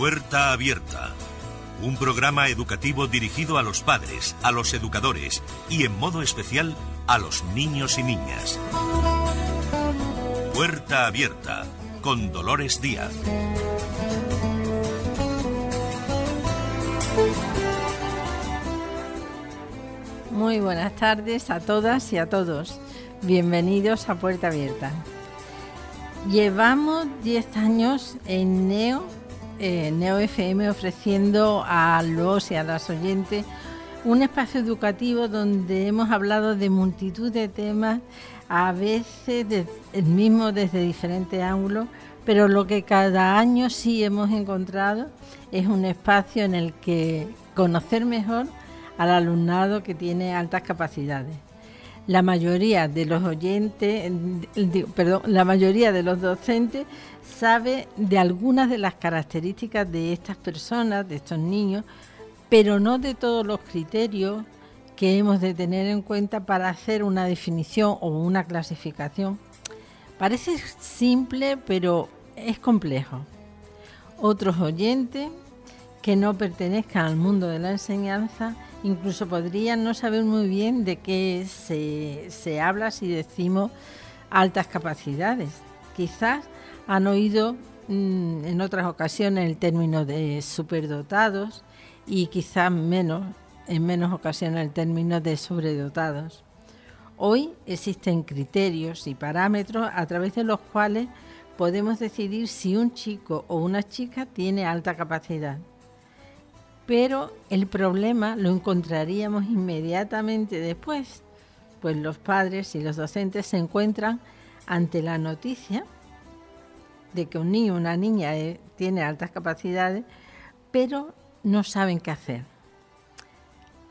Puerta Abierta. Un programa educativo dirigido a los padres, a los educadores y en modo especial a los niños y niñas. Puerta Abierta con Dolores Díaz. Muy buenas tardes a todas y a todos. Bienvenidos a Puerta Abierta. Llevamos 10 años en Neo, eh, Neo FM ofreciendo a los y a las oyentes un espacio educativo donde hemos hablado de multitud de temas, a veces el mismo desde diferentes ángulos, pero lo que cada año sí hemos encontrado es un espacio en el que conocer mejor al alumnado que tiene altas capacidades. La mayoría de los oyentes, perdón, la mayoría de los docentes sabe de algunas de las características de estas personas, de estos niños, pero no de todos los criterios que hemos de tener en cuenta para hacer una definición o una clasificación. Parece simple, pero es complejo. Otros oyentes que no pertenezcan al mundo de la enseñanza incluso podrían no saber muy bien de qué se, habla si decimos altas capacidades. Quizás han oído mm, en otras ocasiones el término de superdotados y quizás menos, en menos ocasiones el término de sobredotados. Hoy existen criterios y parámetros a través de los cuales podemos decidir si un chico o una chica tiene alta capacidad pero el problema lo encontraríamos inmediatamente después, pues los padres y los docentes se encuentran ante la noticia de que un niño o una niña eh, tiene altas capacidades, pero no saben qué hacer.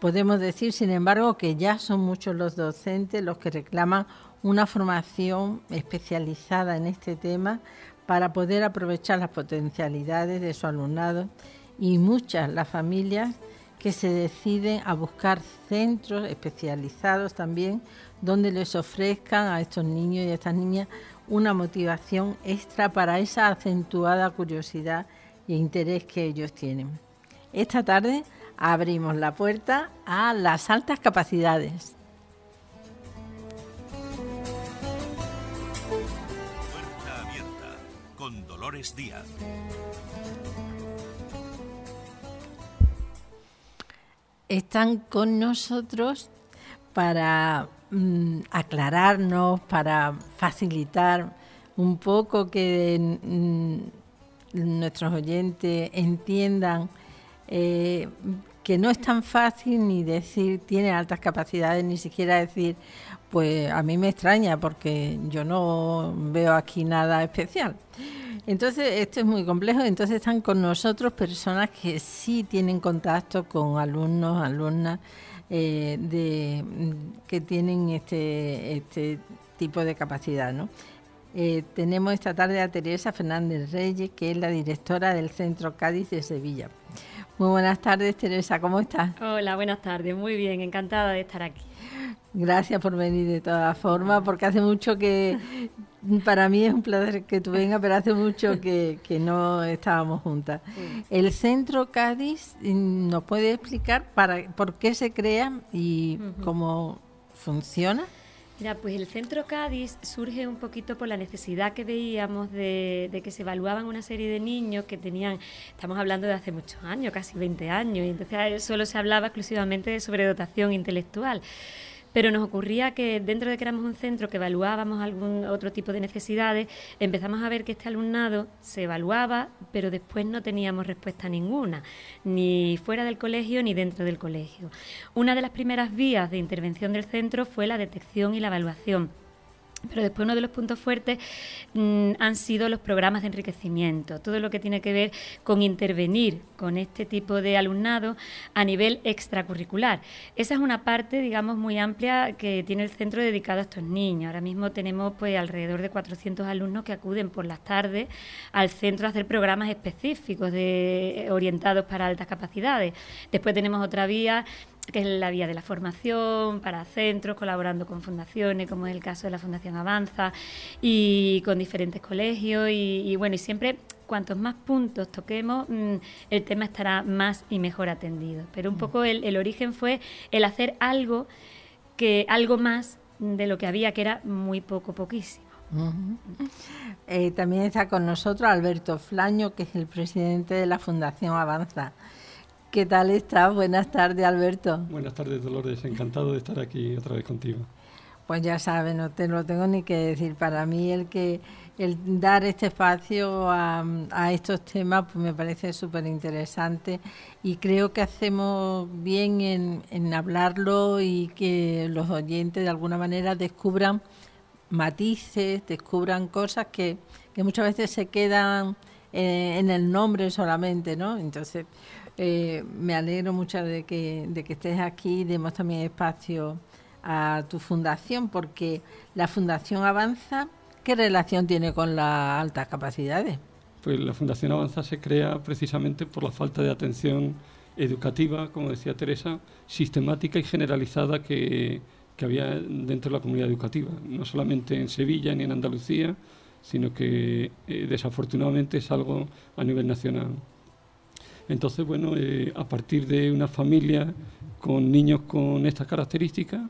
Podemos decir, sin embargo, que ya son muchos los docentes los que reclaman una formación especializada en este tema para poder aprovechar las potencialidades de su alumnado y muchas las familias que se deciden a buscar centros especializados también donde les ofrezcan a estos niños y a estas niñas una motivación extra para esa acentuada curiosidad e interés que ellos tienen. Esta tarde abrimos la puerta a las altas capacidades. Puerta abierta con Dolores Díaz. Están con nosotros para mm, aclararnos, para facilitar un poco que mm, nuestros oyentes entiendan eh, que no es tan fácil ni decir tiene altas capacidades, ni siquiera decir, pues a mí me extraña porque yo no veo aquí nada especial. Entonces, esto es muy complejo. Entonces, están con nosotros personas que sí tienen contacto con alumnos, alumnas eh, de, que tienen este, este tipo de capacidad, ¿no? Eh, tenemos esta tarde a Teresa Fernández Reyes, que es la directora del Centro Cádiz de Sevilla. Muy buenas tardes, Teresa, ¿cómo estás? Hola, buenas tardes, muy bien, encantada de estar aquí. Gracias por venir de todas formas, porque hace mucho que, para mí es un placer que tú vengas, pero hace mucho que, no estábamos juntas. El Centro Cádiz, ¿nos puede explicar para por qué se crea y cómo funciona? Mira, pues el Centro Cádiz surge un poquito por la necesidad que veíamos de, de, que se evaluaban una serie de niños que tenían, estamos hablando de hace muchos años, casi 20 años, y entonces solo se hablaba exclusivamente de sobredotación intelectual pero nos ocurría que dentro de que éramos un centro que evaluábamos algún otro tipo de necesidades, empezamos a ver que este alumnado se evaluaba, pero después no teníamos respuesta ninguna, ni fuera del colegio ni dentro del colegio. Una de las primeras vías de intervención del centro fue la detección y la evaluación pero después uno de los puntos fuertes mm, han sido los programas de enriquecimiento, todo lo que tiene que ver con intervenir con este tipo de alumnado a nivel extracurricular. Esa es una parte, digamos, muy amplia que tiene el centro dedicado a estos niños. Ahora mismo tenemos pues alrededor de 400 alumnos que acuden por las tardes al centro a hacer programas específicos de, orientados para altas capacidades. Después tenemos otra vía que es la vía de la formación para centros, colaborando con fundaciones, como es el caso de la Fundación Avanza y con diferentes colegios y, bueno, y siempre cuantos más puntos toquemos, mm, el tema estará más y mejor atendido. Pero un mm. poco el, el origen fue el hacer algo que algo más de lo que había, que era muy poco, poquísimo. Eh, también está con nosotros Alberto Flaño, que es el presidente de la Fundación Avanza. ¿Qué tal estás? Buenas tardes, Alberto. Buenas tardes, Dolores. Encantado de estar aquí otra vez contigo. Pues ya sabes, no te lo tengo ni que decir. Para mí el que el dar este espacio a, estos temas pues me parece súper interesante y creo que hacemos bien en, en hablarlo y que los oyentes de alguna manera descubran matices, descubran cosas que, que muchas veces se quedan eh, en el nombre solamente, ¿no? Entonces, eh, me alegro mucho de que, de que estés aquí y demos también espacio a tu fundación, porque la Fundación Avanza, ¿qué relación tiene con las altas capacidades? Pues la Fundación Avanza se crea precisamente por la falta de atención educativa, como decía Teresa, sistemática y generalizada que, que había dentro de la comunidad educativa, no solamente en Sevilla ni en Andalucía, sino que eh, desafortunadamente es algo a nivel nacional. Entonces, bueno, eh, a partir de una familia con niños con estas características,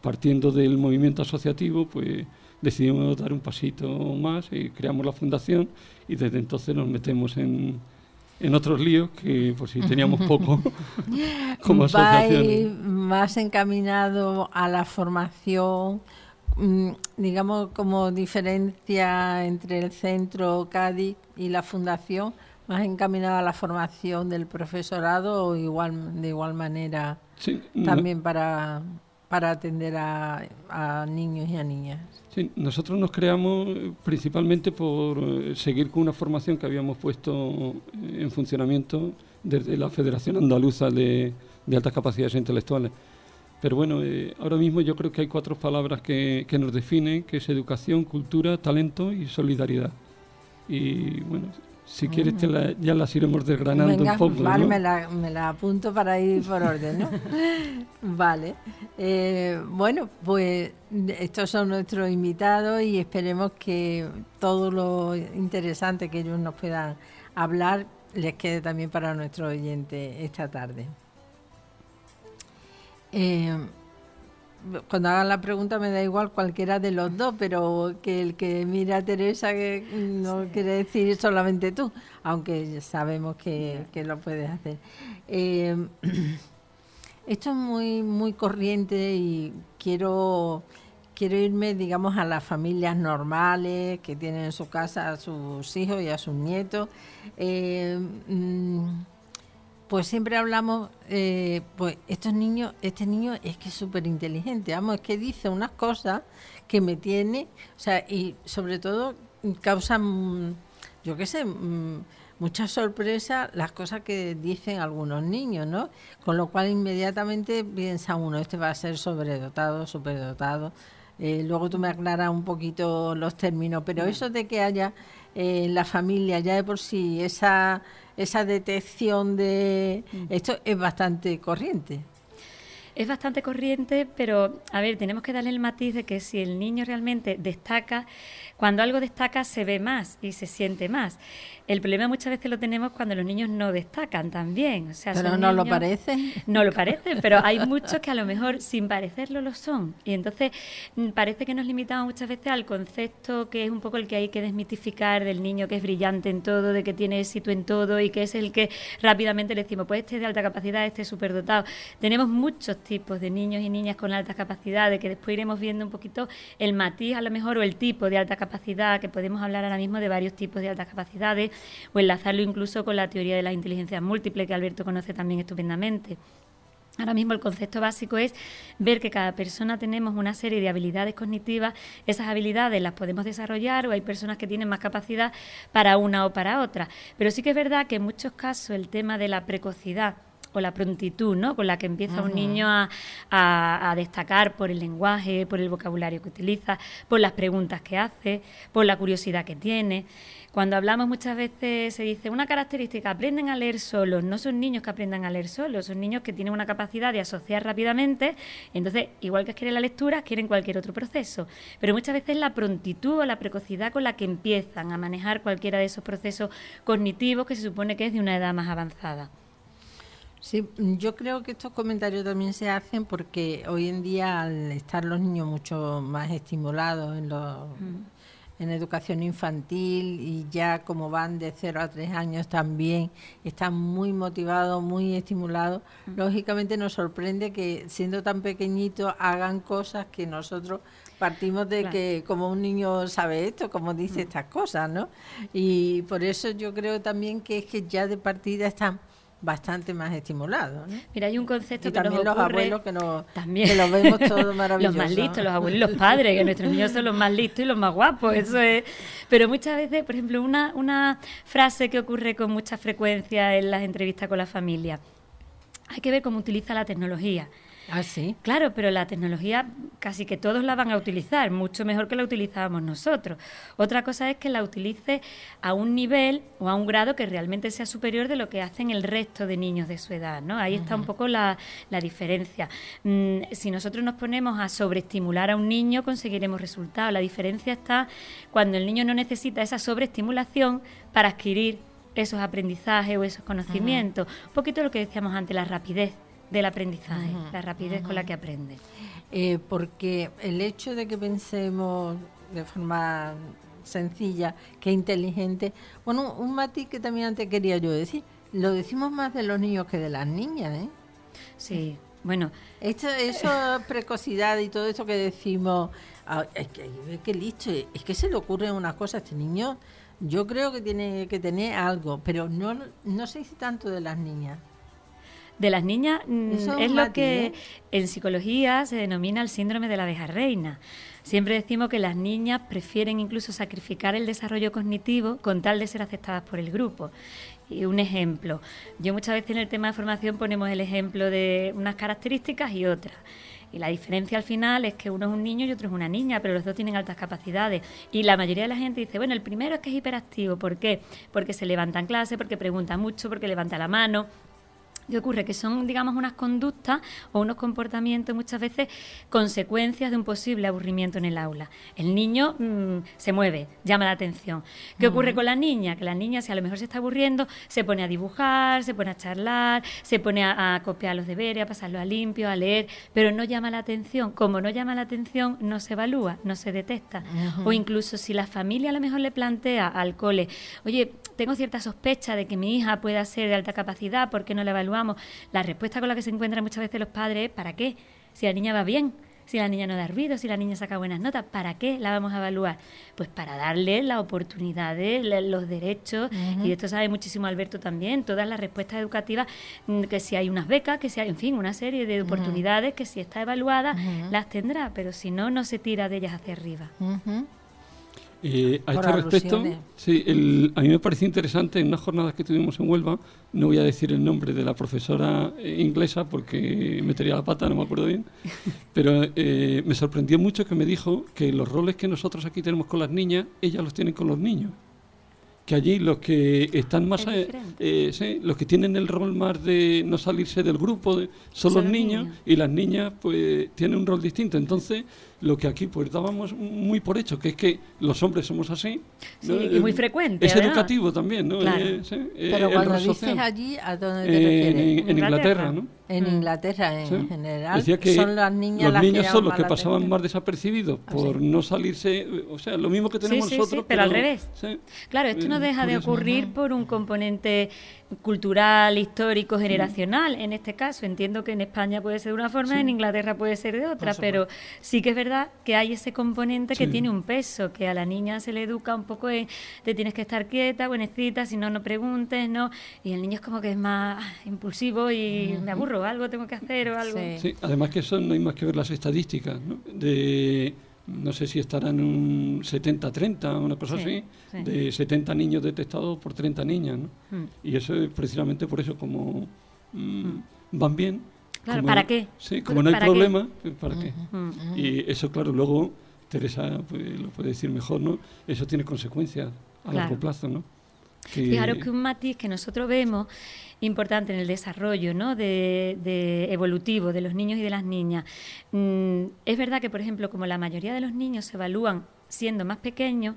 partiendo del movimiento asociativo, pues decidimos dar un pasito más y creamos la fundación y desde entonces nos metemos en, en otros líos que por si teníamos poco como asociación. más encaminado a la formación, mm, digamos como diferencia entre el centro Cádiz y la fundación, más encaminado a la formación del profesorado o igual de igual manera también para para atender a, niños y a niñas. Sí, nosotros nos creamos eh, principalmente por eh, seguir con una formación que habíamos puesto eh, en funcionamiento desde la Federación Andaluza de, Altas Capacidades Intelectuales. Pero bueno, ahora mismo yo creo que hay cuatro palabras que, que nos definen, que es educación, cultura, talento y solidaridad. Y bueno, si quieres, ya las iremos desgranando un poco. Vale, me, la, apunto para ir por orden, ¿no? vale. Eh, bueno, pues estos son nuestros invitados y esperemos que todo lo interesante que ellos nos puedan hablar les quede también para nuestro oyente esta tarde. Eh, cuando hagan la pregunta me da igual cualquiera de los dos, pero que el que mira a Teresa que no quiere decir solamente tú, aunque sabemos que, lo puedes hacer. Eh, esto es muy muy corriente y quiero quiero irme, digamos, a las familias normales que tienen en su casa a sus hijos y a sus nietos. Eh, mm, pues siempre hablamos, eh, pues estos niños, este niño es que es súper inteligente, vamos, es que dice unas cosas que me tiene, o sea, y sobre todo causan, yo qué sé, mm, mucha sorpresa las cosas que dicen algunos niños, ¿no? Con lo cual inmediatamente piensa uno, este va a ser sobredotado, superdotado. Eh, luego tú me aclaras un poquito los términos, pero eso de que haya eh, en la familia ya de por sí esa esa detección de mm. esto es bastante corriente. Es bastante corriente, pero a ver, tenemos que darle el matiz de que si el niño realmente destaca, cuando algo destaca se ve más y se siente más. El problema muchas veces lo tenemos cuando los niños no destacan también. O sea, pero no lo parecen. No lo parecen, pero hay muchos que a lo mejor sin parecerlo lo son. Y entonces mm, parece que nos limitamos muchas veces al concepto que es un poco el que hay que desmitificar del niño que es brillante en todo, de que tiene éxito en todo y que es el que rápidamente le decimos, pues este es de alta capacidad, este es superdotado. Tenemos muchos tipos de niños y niñas con altas capacidades que después iremos viendo un poquito el matiz a lo mejor o el tipo de alta capacidad que podemos hablar ahora mismo de varios tipos de altas capacidades, o enlazarlo incluso con la teoría de las inteligencias múltiples, que Alberto conoce también estupendamente. Ahora mismo el concepto básico es ver que cada persona tenemos una serie de habilidades cognitivas, esas habilidades las podemos desarrollar o hay personas que tienen más capacidad para una o para otra. Pero sí que es verdad que en muchos casos el tema de la precocidad o la prontitud ¿no? con la que empieza un niño a, a, destacar por el lenguaje, por el vocabulario que utiliza, por las preguntas que hace, por la curiosidad que tiene. Cuando hablamos muchas veces se dice una característica, aprenden a leer solos. No son niños que aprendan a leer solos, son niños que tienen una capacidad de asociar rápidamente. Entonces, igual que quieren la lectura, quieren cualquier otro proceso. Pero muchas veces la prontitud o la precocidad con la que empiezan a manejar cualquiera de esos procesos cognitivos que se supone que es de una edad más avanzada. Sí, yo creo que estos comentarios también se hacen porque hoy en día al estar los niños mucho más estimulados en los en educación infantil y ya como van de 0 a 3 años también están muy motivados, muy estimulados. Lógicamente nos sorprende que siendo tan pequeñitos hagan cosas que nosotros partimos de que como un niño sabe esto, como dice estas cosas, ¿no? Y por eso yo creo también que es que ya de partida están bastante más estimulado. Mira, hay un concepto y que también los abuelos que, nos, también. los vemos todos maravillosos. los más listos, los abuelos y los padres, que nuestros niños son los más listos y los más guapos, eso es. Pero muchas veces, por ejemplo, una, una frase que ocurre con mucha frecuencia en las entrevistas con la familia, hay que ver cómo utiliza la tecnología. Ah, sí. Claro, pero la tecnología casi que todos la van a utilizar, mucho mejor que la utilizábamos nosotros. Otra cosa es que la utilice a un nivel o a un grado que realmente sea superior de lo que hacen el resto de niños de su edad, ¿no? Ahí está un poco la, diferencia. Mm, si nosotros nos ponemos a sobreestimular a un niño, conseguiremos resultados. La diferencia está cuando el niño no necesita esa sobreestimulación para adquirir esos aprendizajes o esos conocimientos. Un poquito lo que decíamos antes, la rapidez del aprendizaje, la rapidez con la que aprende. Eh, porque el hecho de que pensemos de forma sencilla, que inteligente, bueno, un matiz que también antes quería yo decir, lo decimos más de los niños que de las niñas, ¿eh? Sí, bueno. Esto, eso, precocidad y todo eso que decimos, ah, es que, que listo, es que se le ocurre una cosa a este niño, yo creo que tiene que tener algo, pero no, no sé si tanto de las niñas de las niñas mm, es lo que ¿eh? en psicología se denomina el síndrome de la abeja reina. Siempre decimos que las niñas prefieren incluso sacrificar el desarrollo cognitivo con tal de ser aceptadas por el grupo. Y un ejemplo, yo muchas veces en el tema de formación ponemos el ejemplo de unas características y otras. Y la diferencia al final es que uno es un niño y otro es una niña, pero los dos tienen altas capacidades. Y la mayoría de la gente dice, bueno, el primero es que es hiperactivo. ¿Por qué? Porque se levanta en clase, porque pregunta mucho, porque levanta la mano. ¿Qué ocurre? Que son, digamos, unas conductas o unos comportamientos muchas veces consecuencias de un posible aburrimiento en el aula. El niño mm, se mueve, llama la atención. ¿Qué ocurre con la niña? Que la niña, si a lo mejor se está aburriendo, se pone a dibujar, se pone a charlar, se pone a, copiar los deberes, a pasarlo a limpio, a leer, pero no llama la atención. Como no llama la atención, no se evalúa, no se detecta. O incluso si la familia a lo mejor le plantea al cole, oye, tengo cierta sospecha de que mi hija pueda ser de alta capacidad, ¿por qué no la evalúa? la respuesta con la que se encuentran muchas veces los padres es ¿para qué? Si la niña va bien, si la niña no da ruido, si la niña saca buenas notas, ¿para qué la vamos a evaluar? Pues para darle la oportunidad, los derechos, y esto sabe muchísimo Alberto también, todas las respuestas educativas, mm, que si hay unas becas, que si hay, en fin, una serie de oportunidades que si está evaluada, las tendrá, pero si no, no se tira de ellas hacia arriba. Eh, a este respecto, sí, a mí me pareció interesante en unas jornadas que tuvimos en Huelva, no voy a decir el nombre de la profesora eh, inglesa porque metería la pata, no me acuerdo bien, pero eh, me sorprendió mucho que me dijo que los roles que nosotros aquí tenemos con las niñas, ellas los tienen con los niños. Que allí los que están más eh, los que tienen el rol más de no salirse del grupo son, los niños, y las niñas pues tienen un rol distinto. Entonces lo que aquí pues dábamos muy por hecho, que es que los hombres somos así. Sí, y muy frecuente. Es educativo también, ¿no? Eh, Pero cuando dices allí, ¿a dónde te refieres? En, Inglaterra, ¿no? En mm. Inglaterra, en general, Decía que son las niñas los las niños son los que pasaban más desapercibidos ah, por no salirse, o sea, lo mismo que tenemos sí, nosotros. pero, al revés. Claro, esto no eh, deja de ocurrir por un componente cultural, histórico, mm. generacional. En este caso, entiendo que en España puede ser de una forma, en Inglaterra puede ser de otra, pero sí que es verdad que hay ese componente que tiene un peso, que a la niña se le educa un poco de te tienes que estar quieta, buenecita, si no, no preguntes, ¿no? Y el niño es como que es más impulsivo y me aburro, algo tengo que hacer o algo. Sí, además que eso no hay más que ver las estadísticas, ¿no? De no sé si estarán un 70-30, una cosa así, de 70 niños detectados por 30 niñas. ¿no? Mm. Y eso es precisamente por eso, como mm, van bien. Claro, ¿para qué? Sí, como no hay problema, pues, ¿para qué? Y eso, claro, luego Teresa pues, lo puede decir mejor, ¿no? Eso tiene consecuencias a largo plazo, ¿no? Fijaros que un matiz que nosotros vemos importante en el desarrollo ¿no? de, evolutivo de los niños y de las niñas. Mm, es verdad que, por ejemplo, como la mayoría de los niños se evalúan siendo más pequeños,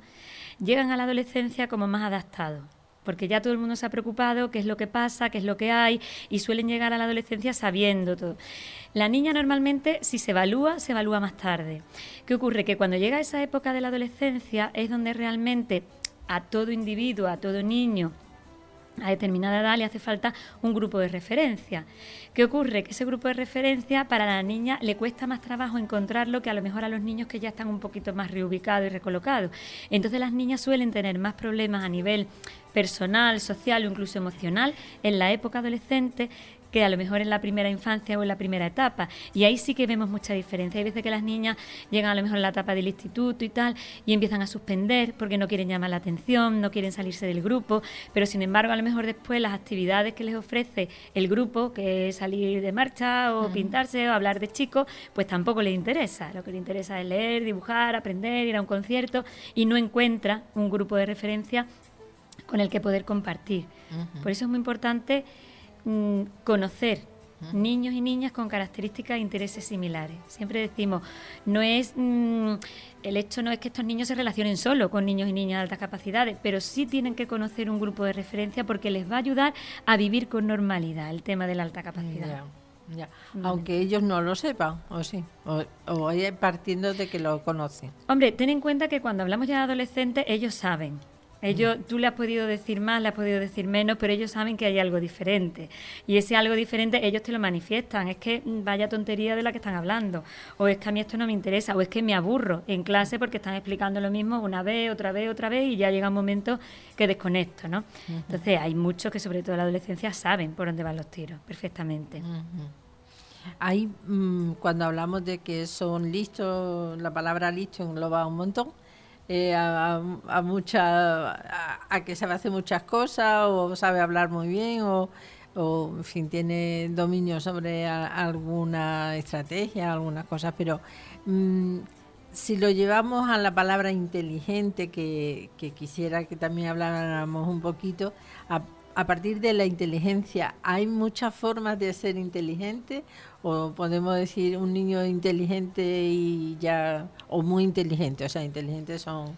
llegan a la adolescencia como más adaptados porque ya todo el mundo se ha preocupado qué es lo que pasa, qué es lo que hay, y suelen llegar a la adolescencia sabiendo todo. La niña normalmente, si se evalúa, se evalúa más tarde. ¿Qué ocurre? Que cuando llega esa época de la adolescencia es donde realmente a todo individuo, a todo niño, a determinada edad le hace falta un grupo de referencia. ¿Qué ocurre? Que ese grupo de referencia para la niña le cuesta más trabajo encontrarlo que a lo mejor a los niños que ya están un poquito más reubicados y recolocados. Entonces las niñas suelen tener más problemas a nivel personal, social o incluso emocional en la época adolescente que a lo mejor en la primera infancia o en la primera etapa. Y ahí sí que vemos mucha diferencia. Hay veces que las niñas llegan a lo mejor en la etapa del instituto y tal y empiezan a suspender porque no quieren llamar la atención, no quieren salirse del grupo, pero sin embargo a lo mejor después las actividades que les ofrece el grupo, que es salir de marcha o pintarse o hablar de chicos, pues tampoco les interesa. Lo que les interesa es leer, dibujar, aprender, ir a un concierto y no encuentra un grupo de referencia con el que poder compartir. Por eso es muy importante Mm, conocer niños y niñas con características e intereses similares. Siempre decimos, no es mm, el hecho no es que estos niños se relacionen solo con niños y niñas de altas capacidades, pero sí tienen que conocer un grupo de referencia porque les va a ayudar a vivir con normalidad el tema de la alta capacidad. Aunque ellos no lo sepan, o sí, o, o partiendo de que lo conocen. Hombre, ten en cuenta que cuando hablamos ya de adolescentes, ellos saben ellos, tú le has podido decir más, le has podido decir menos, pero ellos saben que hay algo diferente. Y ese algo diferente ellos te lo manifiestan. Es que mm, vaya tontería de la que están hablando. O es que a mí esto no me interesa. O es que me aburro en clase porque están explicando lo mismo una vez, otra vez, otra vez y ya llega un momento que desconecto, ¿no? Entonces hay muchos que sobre todo en la adolescencia saben por dónde van los tiros perfectamente. Hay, mm, cuando hablamos de que son listos, la palabra listo engloba un montón. Eh, a, a, mucha, a, que sabe hacer muchas cosas o sabe hablar muy bien o, o en fin, tiene dominio sobre alguna estrategia, algunas cosas, pero mm, si lo llevamos a la palabra inteligente, que, que quisiera que también habláramos un poquito, a, partir de la inteligencia, ¿hay muchas formas de ser inteligente? ¿O podemos decir un niño inteligente y ya, o muy inteligente? O sea, inteligentes son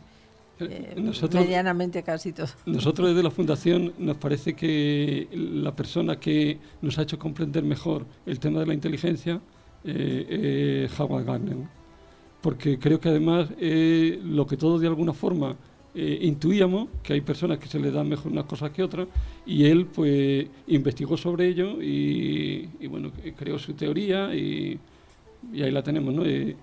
eh, medianamente casi todos. Nosotros desde la Fundación nos parece que la persona que nos ha hecho comprender mejor el tema de la inteligencia eh, es Howard Gardner. Porque creo que además eh, lo que todos de alguna forma eh, intuíamos que hay personas que se les dan mejor unas cosas que otras y él pues investigó sobre ello y, bueno, creó su teoría y, ahí la tenemos, ¿no? Eh,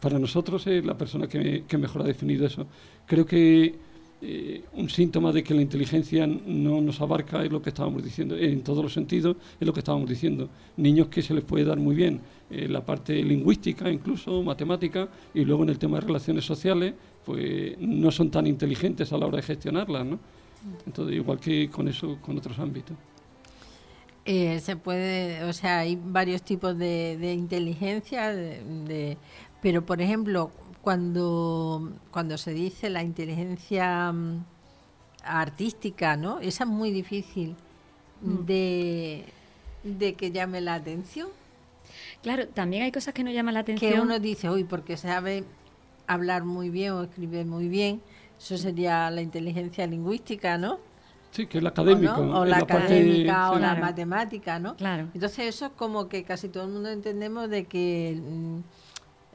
para nosotros es la persona que mejor ha definido eso. Creo que eh, un síntoma de que la inteligencia no nos abarca es lo que estábamos diciendo, en todos los sentidos es lo que estábamos diciendo. Niños que se les puede dar muy bien eh, la parte lingüística, incluso matemática, y luego en el tema de relaciones sociales, pues no son tan inteligentes a la hora de gestionarlas, ¿no? Entonces, igual que con eso, con otros ámbitos. Eh, se puede, o sea, hay varios tipos de, inteligencia, de, pero por ejemplo, cuando, cuando se dice la inteligencia mm, artística, ¿no? Esa es muy difícil mm. de, de que llame la atención. Claro, también hay cosas que no llaman la atención. Que uno dice, uy, porque sabe hablar muy bien o escribir muy bien, eso sería la inteligencia lingüística, ¿no? Sí, que es la académica. O, la, académica o la matemática, ¿no? Claro. Entonces eso es como que casi todo el mundo entendemos de que mm,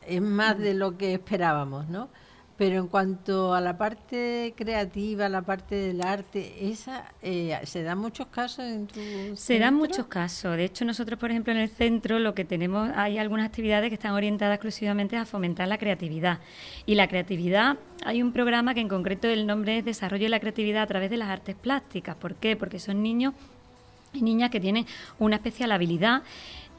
es más de lo que esperábamos, ¿no? Pero en cuanto a la parte creativa, la parte del arte, esa eh, se dan muchos casos en tu Se dan muchos casos. De hecho, nosotros, por ejemplo, en el centro lo que tenemos, hay algunas actividades que están orientadas exclusivamente a fomentar la creatividad. Y la creatividad, hay un programa que en concreto el nombre es Desarrollo de la creatividad a través de las artes plásticas. ¿Por qué? Porque son niños y niñas que tienen una especial habilidad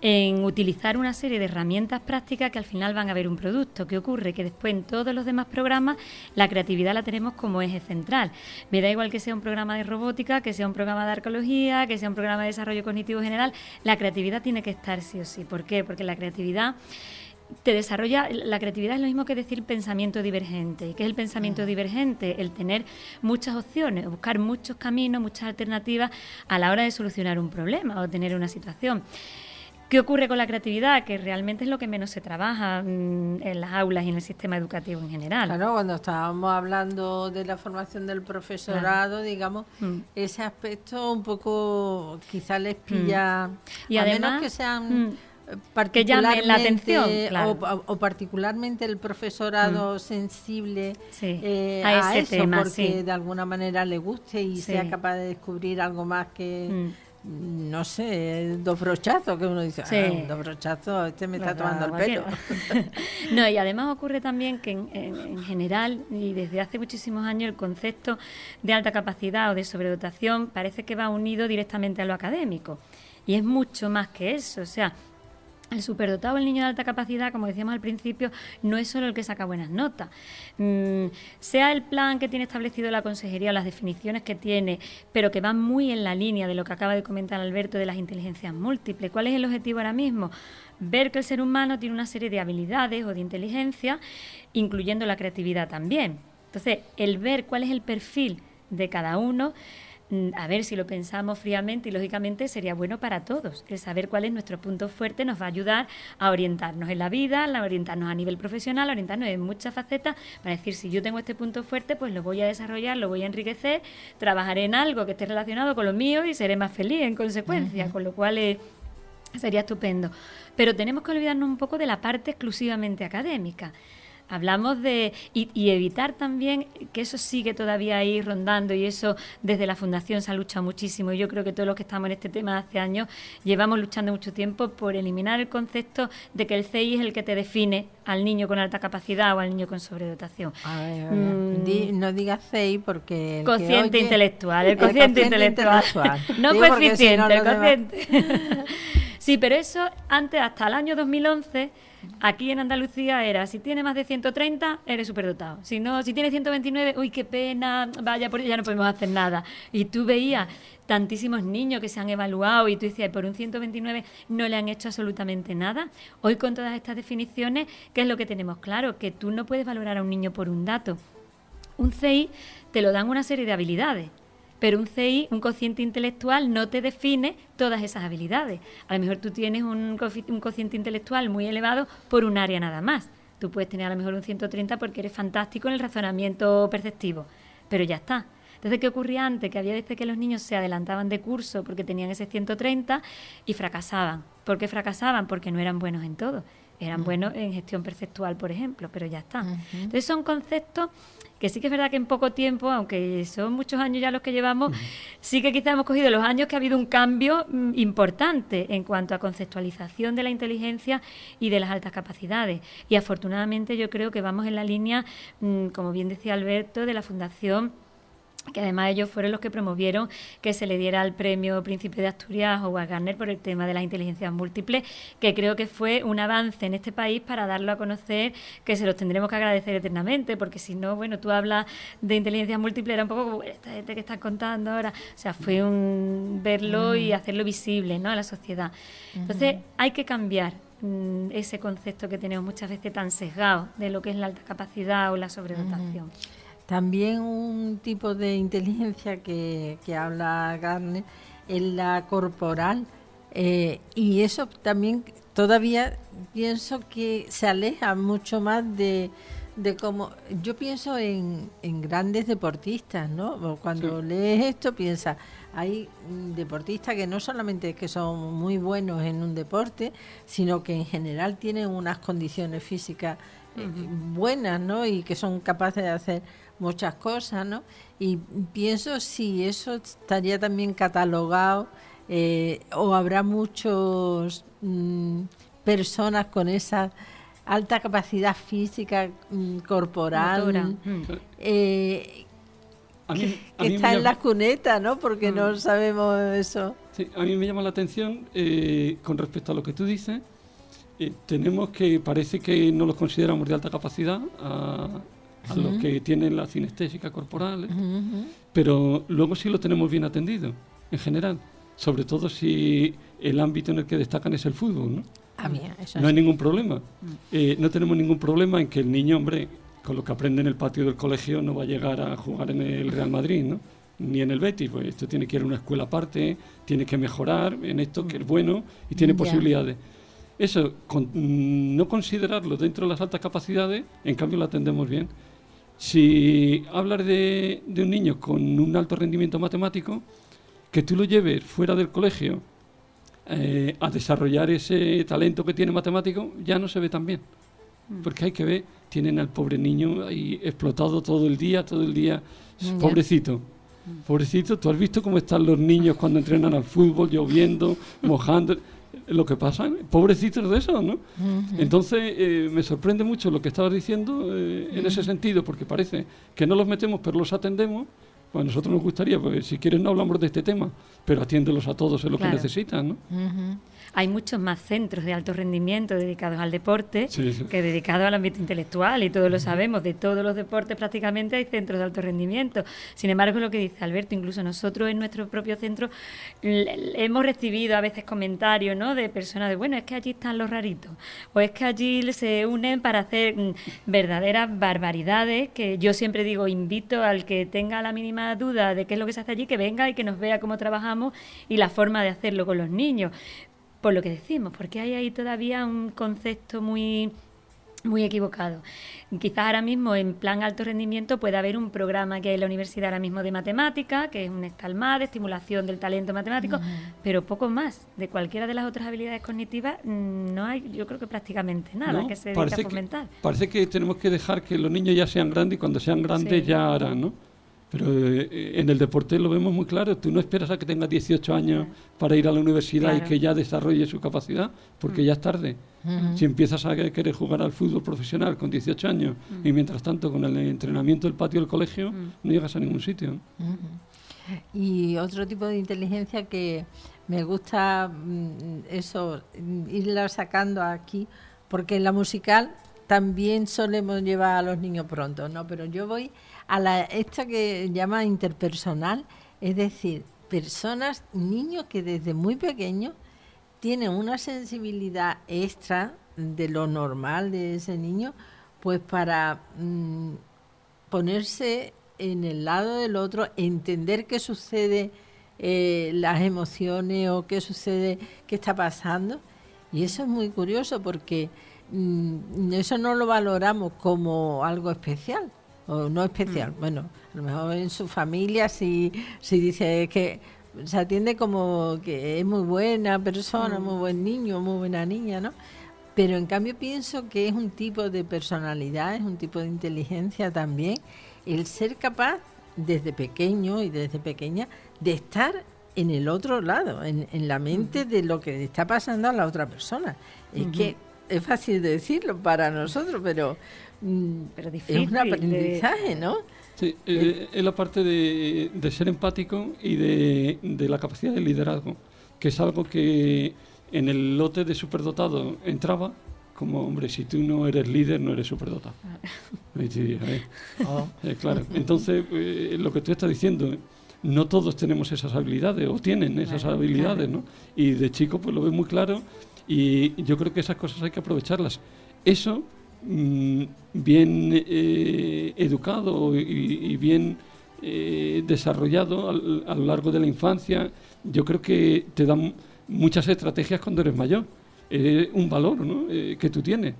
en utilizar una serie de herramientas prácticas que al final van a ver un producto. ¿Qué ocurre? Que después en todos los demás programas la creatividad la tenemos como eje central. Me da igual que sea un programa de robótica, que sea un programa de arqueología, que sea un programa de desarrollo cognitivo general, la creatividad tiene que estar sí o sí. ¿Por qué? Porque la creatividad te desarrolla, la creatividad es lo mismo que decir pensamiento divergente. ¿Y qué es el pensamiento mm. divergente? El tener muchas opciones, buscar muchos caminos, muchas alternativas a la hora de solucionar un problema o tener una situación. ¿Qué ocurre con la creatividad? Que realmente es lo que menos se trabaja mm, en las aulas y en el sistema educativo en general. Claro, cuando estábamos hablando de la formación del profesorado, digamos, mm. ese aspecto un poco quizás les pilla, y a además, menos que sean que llamen la atención o, particularmente el profesorado mm. sensible eh, a, ese eso porque de alguna manera le guste y sea capaz de descubrir algo más que mm. No sé dos brochazos que uno dice ah, dos brochazos este me está tomando el pelo no y además ocurre también que en, en general y desde hace muchísimos años el concepto de alta capacidad o de sobredotación parece que va unido directamente a lo académico. Y es mucho más que eso o sea el superdotado, el niño de alta capacidad, como decíamos al principio, no es solo el que saca buenas notas. Mm, sea el plan que tiene establecido la consejería o las definiciones que tiene, pero que van muy en la línea de lo que acaba de comentar Alberto de las inteligencias múltiples. ¿Cuál es el objetivo ahora mismo? Ver que el ser humano tiene una serie de habilidades o de inteligencia, incluyendo la creatividad también. Entonces, el ver cuál es el perfil de cada uno a ver si lo pensamos fríamente y lógicamente sería bueno para todos. El saber cuál es nuestro punto fuerte nos va a ayudar a orientarnos en la vida, a orientarnos a nivel profesional, a orientarnos en muchas facetas para decir si yo tengo este punto fuerte, pues lo voy a desarrollar, lo voy a enriquecer, trabajaré en algo que esté relacionado con lo mío y seré más feliz en consecuencia, con lo cual eh, sería estupendo. Pero tenemos que olvidarnos un poco de la parte exclusivamente académica. Hablamos de. Y, evitar también que eso sigue todavía ahí rondando y eso desde la Fundación se ha luchado muchísimo. Y yo creo que todos los que estamos en este tema hace años llevamos luchando mucho tiempo por eliminar el concepto de que el CI es el que te define al niño con alta capacidad o al niño con sobredotación. Mm. no digas CI porque. Cociente intelectual, el cociente, intelectual. no coeficiente, el cociente. sí, pero eso antes, hasta el año 2011 Aquí en Andalucía era, si tiene más de 130, eres superdotado. Si no, si tiene 129, uy, qué pena, vaya, por ya no podemos hacer nada. Y tú veías tantísimos niños que se han evaluado y tú decías, por un 129 no le han hecho absolutamente nada. Hoy con todas estas definiciones, ¿qué es lo que tenemos claro? Que tú no puedes valorar a un niño por un dato. Un CI te lo dan una serie de habilidades pero un CI, un cociente intelectual, no te define todas esas habilidades. A lo mejor tú tienes un, cociente intelectual muy elevado por un área nada más. Tú puedes tener a lo mejor un 130 porque eres fantástico en el razonamiento perceptivo, pero ya está. Entonces, ¿qué ocurría antes? Que había veces que los niños se adelantaban de curso porque tenían ese 130 y fracasaban. ¿Por qué fracasaban? Porque no eran buenos en todo. Eran buenos en gestión perceptual, por ejemplo, pero ya está. Entonces, son conceptos que sí que es verdad que en poco tiempo, aunque son muchos años ya los que llevamos, sí que quizá hemos cogido los años que ha habido un cambio mm, importante en cuanto a conceptualización de la inteligencia y de las altas capacidades. Y afortunadamente yo creo que vamos en la línea, mm, como bien decía Alberto, de la Fundación que además ellos fueron los que promovieron que se le diera el premio Príncipe de Asturias a Garner por el tema de las inteligencias múltiples, que creo que fue un avance en este país para darlo a conocer, que se los tendremos que agradecer eternamente, porque si no, bueno, tú hablas de inteligencias múltiples, era un poco como esta gente que estás contando ahora, o sea, fue un verlo y mm. hacerlo visible ¿no? a la sociedad. Entonces, hay que cambiar mm, ese concepto que tenemos muchas veces tan sesgado de lo que es la alta capacidad o la sobredotación. También un tipo de inteligencia que, habla Garner es la corporal. Eh, y eso también todavía pienso que se aleja mucho más de, de cómo yo pienso en, en grandes deportistas, ¿no? Cuando lees esto piensa, hay deportistas que no solamente es que son muy buenos en un deporte, sino que en general tienen unas condiciones físicas eh, buenas, ¿no? Y que son capaces de hacer muchas cosas, ¿no? Y pienso si eso estaría también catalogado eh, o habrá muchos mm, personas con esa alta capacidad física mm, corporal mm. eh, que, está en las cunetas, ¿no? Porque no sabemos eso. Sí, a mí me llama la atención eh, con respecto a lo que tú dices. Eh, tenemos que, parece que no los consideramos de alta capacidad a, los que tienen la cinestésica corporal, pero luego sí lo tenemos bien atendido, en general. Sobre todo si el ámbito en el que destacan es el fútbol, ¿no? Ah, no hay ningún problema. Mm. Eh, no tenemos ningún problema en que el niño, hombre, con lo que aprende en el patio del colegio no va a llegar a jugar en el Real Madrid, ¿no? Ni en el Betis, pues esto tiene que ir a una escuela aparte, tiene que mejorar en esto que es bueno y tiene posibilidades. Eso, mm, no considerarlo dentro de las altas capacidades, en cambio lo atendemos bien. Si hablas de, un niño con un alto rendimiento matemático, que tú lo lleves fuera del colegio eh, a desarrollar ese talento que tiene matemático, ya no se ve tan bien. Mm. Porque hay que ver tienen al pobre niño ahí explotado todo el día, todo el día. Pobrecito. Pobrecito, tú has visto cómo están los niños cuando entrenan al fútbol, lloviendo, mojando. Lo que pasa, pobrecitos de eso, ¿no? Entonces, eh, me sorprende mucho lo que estabas diciendo eh, en ese sentido, porque parece que no los metemos, pero los atendemos. Pues a nosotros nos gustaría, pues si quieres no hablamos de este tema, pero atiéndelos a todos en lo que necesitan, ¿no? Hay muchos más centros de alto rendimiento dedicados al deporte que dedicados al ámbito intelectual y todos lo sabemos, de todos los deportes prácticamente hay centros de alto rendimiento. Sin embargo, lo que dice Alberto, incluso nosotros en nuestro propio centro hemos recibido a veces comentarios ¿no? de personas de, bueno, es que allí están los raritos, o es que allí se unen para hacer mm, verdaderas barbaridades, que yo siempre digo, invito al que tenga la mínima duda de qué es lo que se hace allí, que venga y que nos vea cómo trabajamos y la forma de hacerlo con los niños por lo que decimos, porque hay ahí todavía un concepto muy muy equivocado. Quizás ahora mismo en plan alto rendimiento puede haber un programa que hay en la universidad ahora mismo de matemática, que es un estalmad de estimulación del talento matemático, pero poco más. De cualquiera de las otras habilidades cognitivas mm, no hay, yo creo que prácticamente nada que se dedique a fomentar. parece que tenemos que dejar que los niños ya sean grandes y cuando sean grandes ya harán, ¿no? Pero eh, en el deporte lo vemos muy claro. Tú no esperas a que tenga 18 años para ir a la universidad y que ya desarrolle su capacidad, porque mm. ya es tarde. Si empiezas a querer jugar al fútbol profesional con 18 años mm. y mientras tanto con el entrenamiento del patio del colegio, mm. no llegas a ningún sitio. Y otro tipo de inteligencia que me gusta eso, irla sacando aquí, porque en la musical también solemos llevar a los niños pronto, ¿no? Pero yo voy a la esta que llama interpersonal, es decir, personas, niños que desde muy pequeños tienen una sensibilidad extra de lo normal de ese niño, pues para mm, ponerse en el lado del otro, entender qué sucede, eh, las emociones o qué sucede, qué está pasando. Y eso es muy curioso porque eso no lo valoramos como algo especial, o no especial. Mm. Bueno, a lo mejor en su familia si, si dice que se atiende como que es muy buena persona, mm. muy buen niño, muy buena niña, ¿no? Pero en cambio pienso que es un tipo de personalidad, es un tipo de inteligencia también, el ser capaz desde pequeño y desde pequeña de estar en el otro lado, en, la mente de lo que está pasando a la otra persona. Es que es fácil de decirlo para nosotros, pero Mm, es un aprendizaje, ¿no? Sí, eh, es la parte de, ser empático y de, la capacidad de liderazgo, que es algo que en el lote de superdotado entraba como, hombre, si tú no eres líder, no eres superdotado. Oh. Eh, claro, entonces eh, lo que tú estás diciendo, no todos tenemos esas habilidades o tienen esas habilidades, ¿no? Y de chico pues lo ves muy claro y yo creo que esas cosas hay que aprovecharlas. Eso Mm, bien eh, educado y, bien eh, desarrollado a lo largo de la infancia, yo creo que te dan muchas estrategias cuando eres mayor. Es un valor eh, que tú tienes.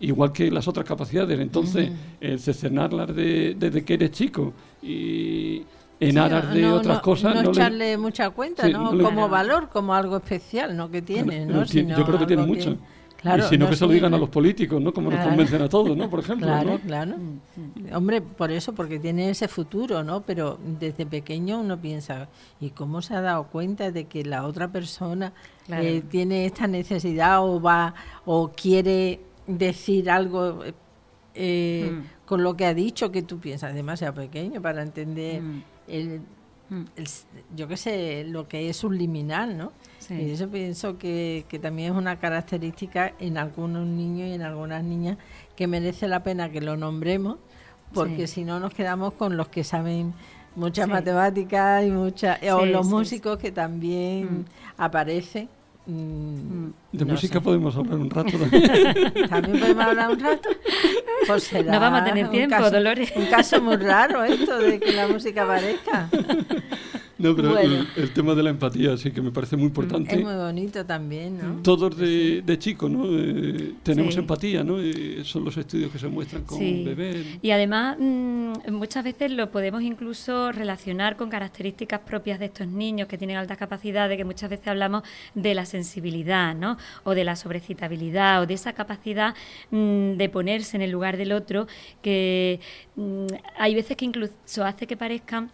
Igual que las otras capacidades. Entonces, el cecenarlas desde que eres chico y en aras de otras cosas. No, echarle mucha cuenta, como valor, como algo especial ¿no? que tiene. yo creo que tiene mucho y si no, que se lo digan a los políticos, ¿no? Como nos convencen a todos, ¿no? Por ejemplo. Claro, claro. Hombre, por eso, porque tiene ese futuro, ¿no? Pero desde pequeño uno piensa, ¿y cómo se ha dado cuenta de que la otra persona eh, tiene esta necesidad o va o quiere decir algo eh, con lo que ha dicho que tú piensas demasiado pequeño para entender mm. El, mm. yo qué sé, lo que es un liminal, ¿no? Y eso pienso que, que también es una característica en algunos niños y en algunas niñas que merece la pena que lo nombremos, porque si no nos quedamos con los que saben muchas matemáticas y muchas o los músicos que también mm. aparecen Mm, de música podemos hablar un rato también. ¿También podemos hablar un rato? Pues no vamos a tener tiempo, Dolores. Un caso muy raro esto de que la música aparezca. No, pero el, tema de la empatía sí que me parece muy importante. Es muy bonito también, ¿no? Todos de, de chicos, ¿no? Eh, tenemos empatía, ¿no? Eh, son los estudios que se muestran con bebés. Y además, mm, muchas veces lo podemos incluso relacionar con características propias de estos niños que tienen altas capacidades, que muchas veces hablamos de la sensibilidad, ¿no? O de la sobrecitabilidad, o de esa capacidad mm, de ponerse en el lugar del otro, que mm, hay veces que incluso hace que parezcan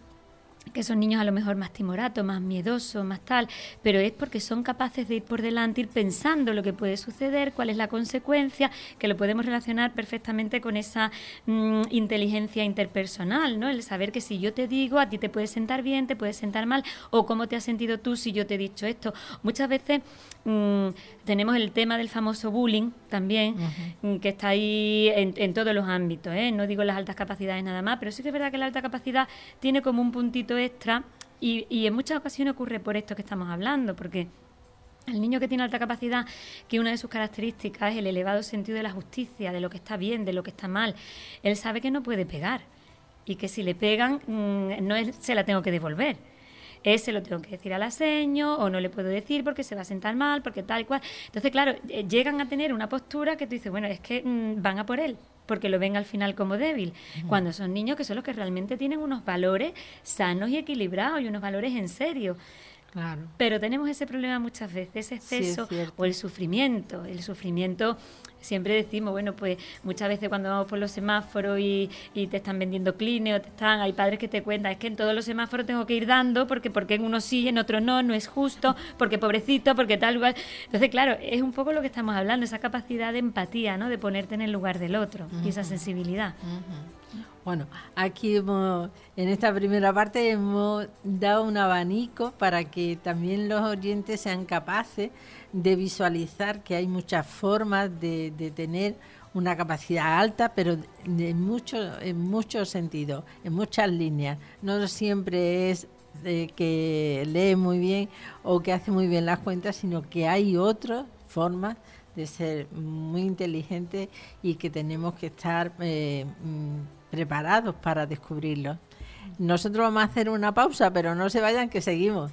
que son niños a lo mejor más timoratos, más miedosos, más tal, pero es porque son capaces de ir por delante, ir pensando lo que puede suceder, cuál es la consecuencia, que lo podemos relacionar perfectamente con esa mm, inteligencia interpersonal, ¿no? El saber que si yo te digo, a ti te puede sentar bien, te puede sentar mal, o cómo te has sentido tú si yo te he dicho esto. Muchas veces mm, tenemos el tema del famoso bullying también, mm, que está ahí en, en todos los ámbitos, ¿eh? No digo las altas capacidades nada más, pero sí que es verdad que la alta capacidad tiene como un puntito extra y, en muchas ocasiones ocurre por esto que estamos hablando, porque el niño que tiene alta capacidad, que una de sus características es el elevado sentido de la justicia, de lo que está bien, de lo que está mal, él sabe que no puede pegar y que si le pegan mm, no es, se la tengo que devolver. Ese lo tengo que decir a la seño o no le puedo decir porque se va a sentar mal, porque tal y cual. Entonces, claro, eh, llegan a tener una postura que tú dices, bueno, es que mm, van a por él porque lo ven al final como débil, cuando son niños que son los que realmente tienen unos valores sanos y equilibrados y unos valores en serio. Claro. Pero tenemos ese problema muchas veces, ese exceso o el sufrimiento. El sufrimiento, siempre decimos, bueno, pues muchas veces cuando vamos por los semáforos y, te están vendiendo cline o te están, hay padres que te cuentan, es que en todos los semáforos tengo que ir dando porque porque en unos sí, en otros no, no es justo, porque pobrecito, porque tal cual. Entonces, claro, es un poco lo que estamos hablando, esa capacidad de empatía, ¿no? De ponerte en el lugar del otro y esa sensibilidad. Bueno, aquí en esta primera parte hemos dado un abanico para que también los oyentes sean capaces de visualizar que hay muchas formas de, tener una capacidad alta, pero en muchos en muchos sentidos, en muchas líneas. No siempre es que lee muy bien o que hace muy bien las cuentas, sino que hay otras formas de ser muy inteligente y que tenemos que estar eh, mm, preparados para descubrirlo. Nosotros vamos a hacer una pausa, pero no se vayan que seguimos.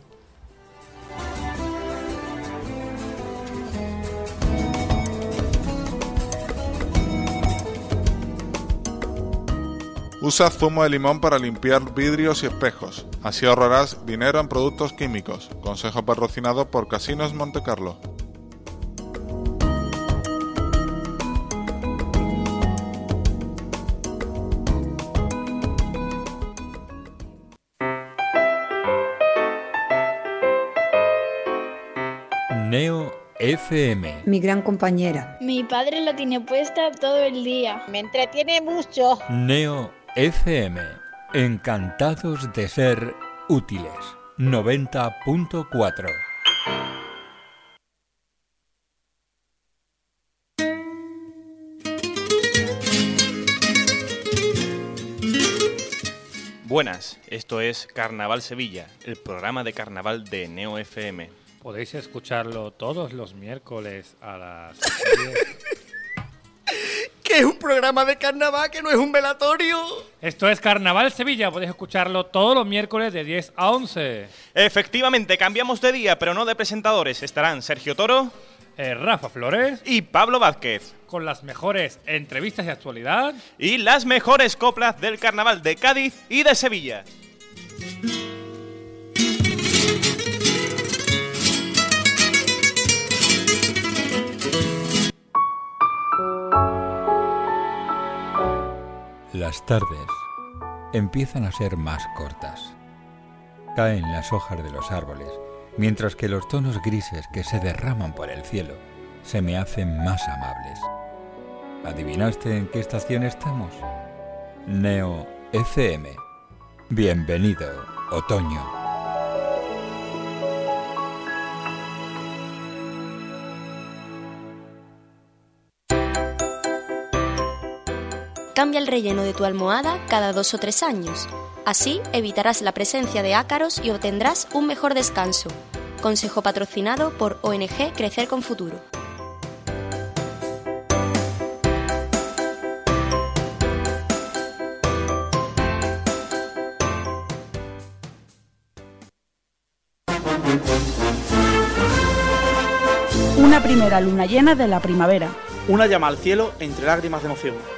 Usa zumo de limón para limpiar vidrios y espejos. Así ahorrarás dinero en productos químicos. Consejo patrocinado por Casinos Montecarlo. FM. Mi gran compañera. Mi padre la tiene puesta todo el día. Me entretiene mucho. Neo FM. Encantados de ser útiles. 90.4. Buenas, esto es Carnaval Sevilla, el programa de carnaval de Neo FM. Podéis escucharlo todos los miércoles a las ¿Qué es un programa de carnaval que no es un velatorio? Esto es Carnaval Sevilla, podéis escucharlo todos los miércoles de 10 a 11. Efectivamente, cambiamos de día, pero no de presentadores. Estarán Sergio Toro, eh, Rafa Flores y Pablo Vázquez. Con las mejores entrevistas de actualidad y las mejores coplas del carnaval de Cádiz y de Sevilla. Las tardes empiezan a ser más cortas. Caen las hojas de los árboles, mientras que los tonos grises que se derraman por el cielo se me hacen más amables. ¿Adivinaste en qué estación estamos? Neo FM. Bienvenido, otoño. Cambia el relleno de tu almohada cada dos o tres años. Así evitarás la presencia de ácaros y obtendrás un mejor descanso. Consejo patrocinado por ONG Crecer con Futuro. Una primera luna llena de la primavera. Una llama al cielo entre lágrimas de emoción.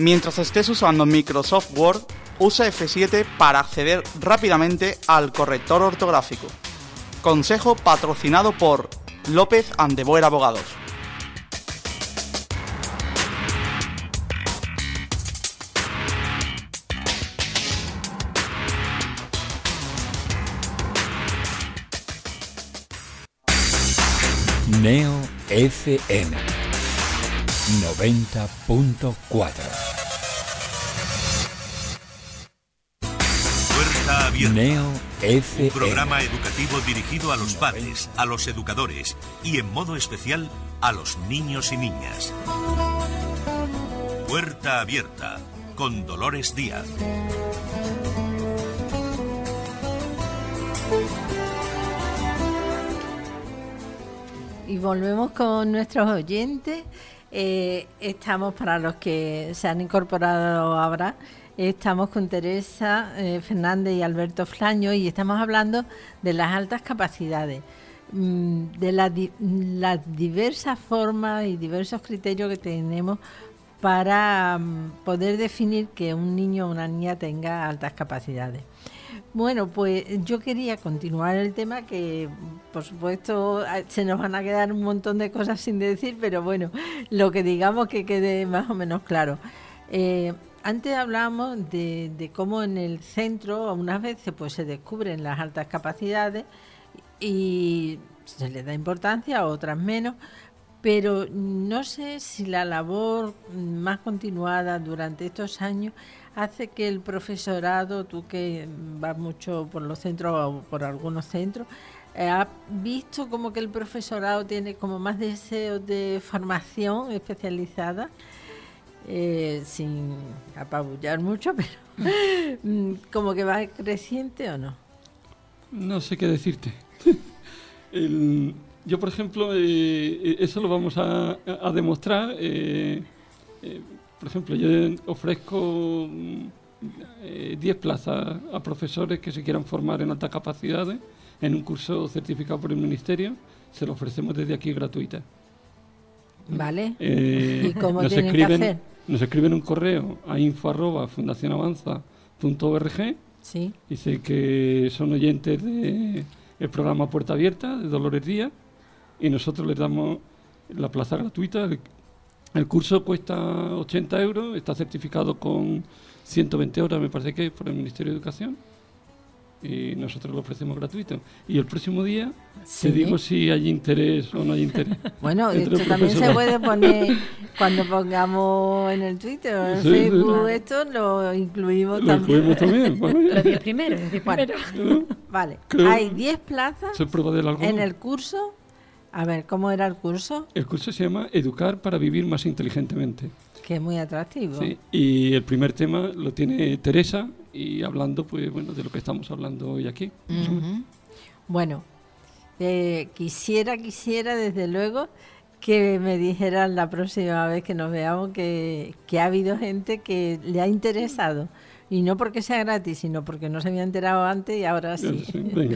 Mientras estés usando Microsoft Word, usa F7 para acceder rápidamente al corrector ortográfico. Consejo patrocinado por López Andeboer Abogados. Neo FM 90.4 Un programa educativo dirigido a los padres, a los educadores y en modo especial a los niños y niñas. Puerta abierta con Dolores Díaz. Y volvemos con nuestros oyentes. Eh, estamos, para los que se han incorporado ahora, estamos con Teresa eh, Fernández y Alberto Flaño y estamos hablando de las altas capacidades, mm, de la las diversas formas y diversos criterios que tenemos para mm, poder definir que un niño o una niña tenga altas capacidades. Bueno, pues yo quería continuar el tema que, por supuesto, se nos van a quedar un montón de cosas sin decir, pero bueno, lo que digamos que quede más o menos claro. Eh, antes hablábamos de, de cómo en el centro, unas veces, pues se descubren las altas capacidades y se les da importancia, otras menos, pero no sé si la labor más continuada durante estos años hace que el profesorado, tú que vas mucho por los centros o por algunos centros, eh, ¿has visto como que el profesorado tiene como más deseos de formación especializada? Eh, sin apabullar mucho, pero mm, como que va creciente o no. No sé qué decirte. El- yo, por ejemplo, eh, eso lo vamos a, a demostrar. eh, eh, por ejemplo, yo ofrezco mm, eh, 10 plazas a profesores que se quieran formar en altas capacidades en un curso certificado por el Ministerio. Se lo ofrecemos desde aquí gratuita. ¿Vale? Eh, ¿Y cómo nos tienen que hacer? Nos escriben un correo a info arroba fundacionavanza.org. Sí. Dice que son oyentes del programa Puerta Abierta de Dolores Díaz y nosotros les damos la plaza gratuita. El, el curso cuesta 80 euros, está certificado con 120 horas, me parece que por el Ministerio de Educación. Y nosotros lo ofrecemos gratuito. Y el próximo día Sí. te digo si hay interés o no hay interés. Bueno, esto también se puede poner cuando pongamos en el Twitter o en Sí, sí. Facebook esto, lo incluimos Lo también. incluimos también, bueno. Los diez primeros, los diez Bueno, primeros. vale, Creo- hay 10 plazas en el curso. A ver, ¿cómo era el curso? El curso se llama Educar para vivir más inteligentemente. Que es muy atractivo. Sí, y el primer tema lo tiene Teresa y hablando pues bueno de lo que estamos hablando hoy aquí. Bueno, eh, quisiera, quisiera desde luego que me dijeran la próxima vez que nos veamos que, que ha habido gente que le ha interesado. Y no porque sea gratis, sino porque no se había enterado antes y ahora sí.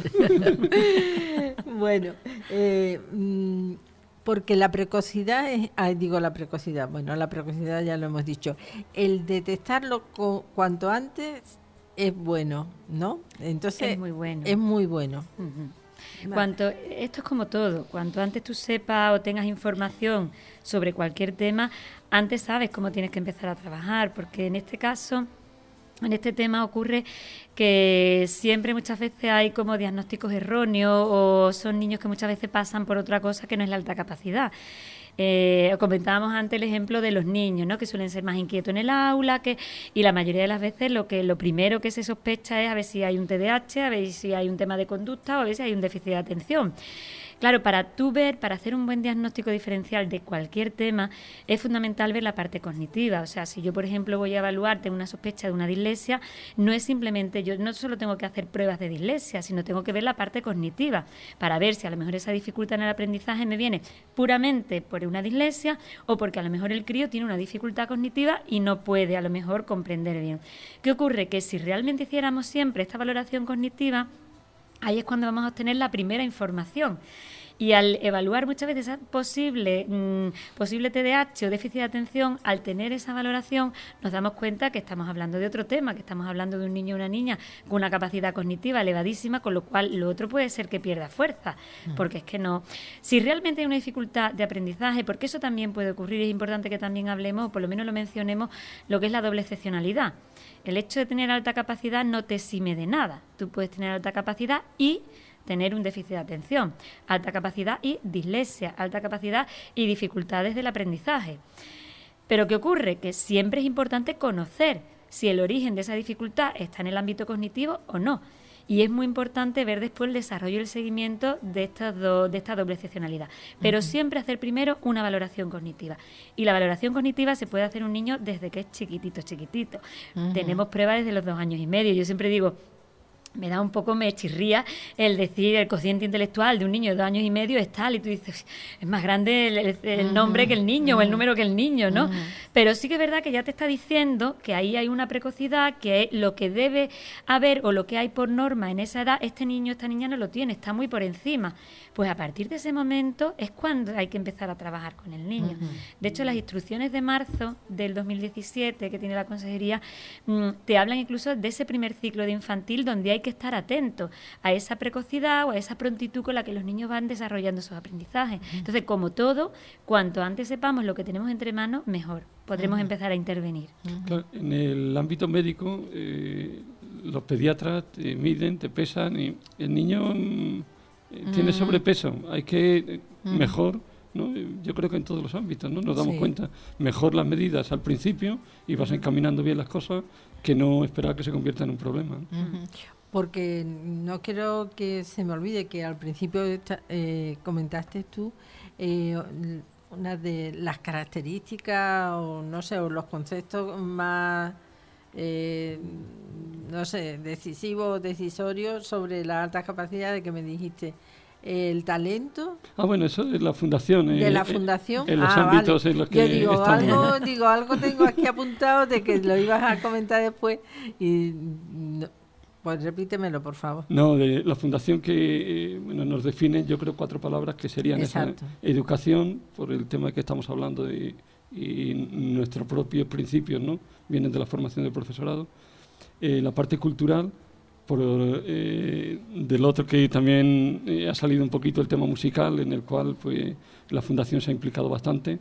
Bueno, eh, mm, porque la precocidad es, ay, digo la precocidad, bueno, la precocidad ya lo hemos dicho, el detectarlo cuanto antes es bueno, ¿no? Entonces es muy bueno. Es muy bueno. Cuanto, esto es como todo, cuanto antes tú sepas o tengas información sobre cualquier tema, antes sabes cómo tienes que empezar a trabajar, porque en este caso en este tema ocurre que siempre muchas veces hay como diagnósticos erróneos o son niños que muchas veces pasan por otra cosa que no es la alta capacidad. Eh, comentábamos antes el ejemplo de los niños, ¿no? que suelen ser más inquietos en el aula, que y la mayoría de las veces lo que lo primero que se sospecha es a ver si hay un TDAH, a ver si hay un tema de conducta o a ver si hay un déficit de atención. Claro, para tú ver, para hacer un buen diagnóstico diferencial de cualquier tema, es fundamental ver la parte cognitiva. O sea, si yo, por ejemplo, voy a evaluar, tengo una sospecha de una dislexia, no es simplemente, yo no solo tengo que hacer pruebas de dislexia, sino tengo que ver la parte cognitiva para ver si a lo mejor esa dificultad en el aprendizaje me viene puramente por una dislexia o porque a lo mejor el crío tiene una dificultad cognitiva y no puede a lo mejor comprender bien. ¿Qué ocurre? Que si realmente hiciéramos siempre esta valoración cognitiva, ahí es cuando vamos a obtener la primera información. Y al evaluar muchas veces esa posible, mm, posible TDAH o déficit de atención, al tener esa valoración, nos damos cuenta que estamos hablando de otro tema, que estamos hablando de un niño o una niña con una capacidad cognitiva elevadísima, con lo cual lo otro puede ser que pierda fuerza, mm. porque es que no. Si realmente hay una dificultad de aprendizaje, porque eso también puede ocurrir, es importante que también hablemos, o por lo menos lo mencionemos, lo que es la doble excepcionalidad. El hecho de tener alta capacidad no te exime de nada. Tú puedes tener alta capacidad y tener un déficit de atención, alta capacidad y dislexia, alta capacidad y dificultades del aprendizaje. Pero ¿qué ocurre? Que siempre es importante conocer si el origen de esa dificultad está en el ámbito cognitivo o no. Y es muy importante ver después el desarrollo y el seguimiento de, estas de esta doble excepcionalidad. Pero siempre hacer primero una valoración cognitiva. Y la valoración cognitiva se puede hacer un niño desde que es chiquitito, chiquitito. Tenemos pruebas desde los dos años y medio. Yo siempre digo, me da un poco, me chirría el decir el cociente intelectual de un niño de dos años y medio es tal, y tú dices, es más grande el, nombre que el niño o el número que el niño, ¿no? Pero sí que es verdad que ya te está diciendo que ahí hay una precocidad, que lo que debe haber o lo que hay por norma en esa edad, este niño, esta niña no lo tiene, está muy por encima. Pues a partir de ese momento es cuando hay que empezar a trabajar con el niño. De hecho, las instrucciones de marzo del 2017 que tiene la consejería mm, te hablan incluso de ese primer ciclo de infantil donde hay que estar atento a esa precocidad o a esa prontitud con la que los niños van desarrollando sus aprendizajes. Entonces, como todo, cuanto antes sepamos lo que tenemos entre manos, mejor. Podremos empezar a intervenir. en el ámbito médico, eh, los pediatras te miden, te pesan y el niño mm, eh, tiene sobrepeso. Hay que eh, mejor. ¿no? Yo creo que en todos los ámbitos ¿no? nos damos cuenta. Mejor las medidas al principio y vas encaminando bien las cosas que no esperar que se convierta en un problema porque no quiero que se me olvide que al principio eh, comentaste tú eh, una de las características o no sé, o los conceptos más, eh, no sé, decisivos, decisorios sobre la alta capacidad de que me dijiste. El talento. Ah, bueno, eso es la fundación. De la fundación. En los ah, ámbitos en los que Yo digo algo, digo, algo tengo aquí apuntado de que lo ibas a comentar después y pues repítemelo, por favor. No, de la fundación que eh, bueno, nos define, yo creo, cuatro palabras que serían esa educación, por el tema que estamos hablando, de, y nuestros propios principios, ¿no? Vienen de la formación del profesorado. Eh, la parte cultural, por eh, del otro que también ha salido un poquito el tema musical, en el cual pues, la fundación se ha implicado bastante.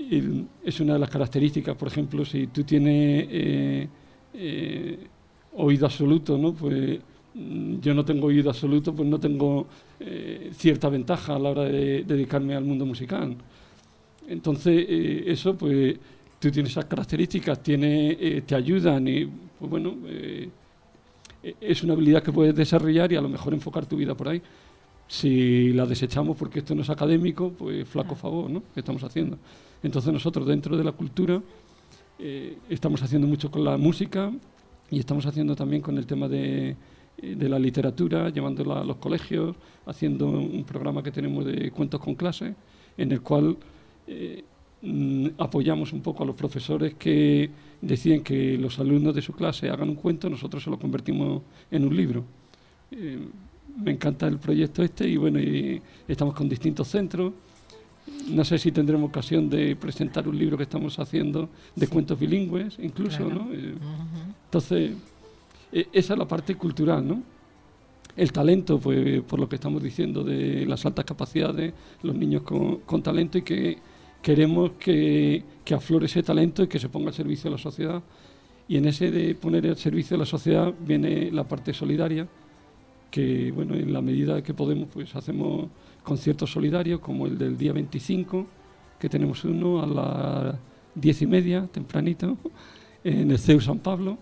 Y es una de las características, por ejemplo, si tú tienes oído absoluto, ¿no? Pues mm, yo no tengo oído absoluto, pues no tengo eh, cierta ventaja a la hora de, dedicarme al mundo musical. Entonces, eh, eso, pues tú tienes esas características, tiene, eh, te ayudan y, pues bueno, es una habilidad que puedes desarrollar y a lo mejor enfocar tu vida por ahí. Si la desechamos porque esto no es académico, pues flaco favor, ¿no? ¿Qué estamos haciendo? Entonces nosotros dentro de la cultura estamos haciendo mucho con la música, y estamos haciendo también con el tema de, eh, de la literatura, llevándola a los colegios, haciendo un programa que tenemos de cuentos con clase, en el cual eh, mm, apoyamos un poco a los profesores que deciden que los alumnos de su clase hagan un cuento, nosotros se lo convertimos en un libro. Eh, me encanta el proyecto este y bueno, y estamos con distintos centros no sé si tendremos ocasión de presentar un libro que estamos haciendo de cuentos bilingües, incluso, ¿no? Eh, entonces, e, esa es la parte cultural, ¿no? El talento, pues por lo que estamos diciendo de las altas capacidades, los niños con, talento y que queremos que, que, aflore ese talento y que se ponga al servicio de la sociedad. Y en ese de poner al servicio de la sociedad viene la parte solidaria, que bueno, en la medida que podemos, pues hacemos conciertos solidarios como el del día 25, que tenemos uno a las diez y media, tempranito, en el CEU San Pablo.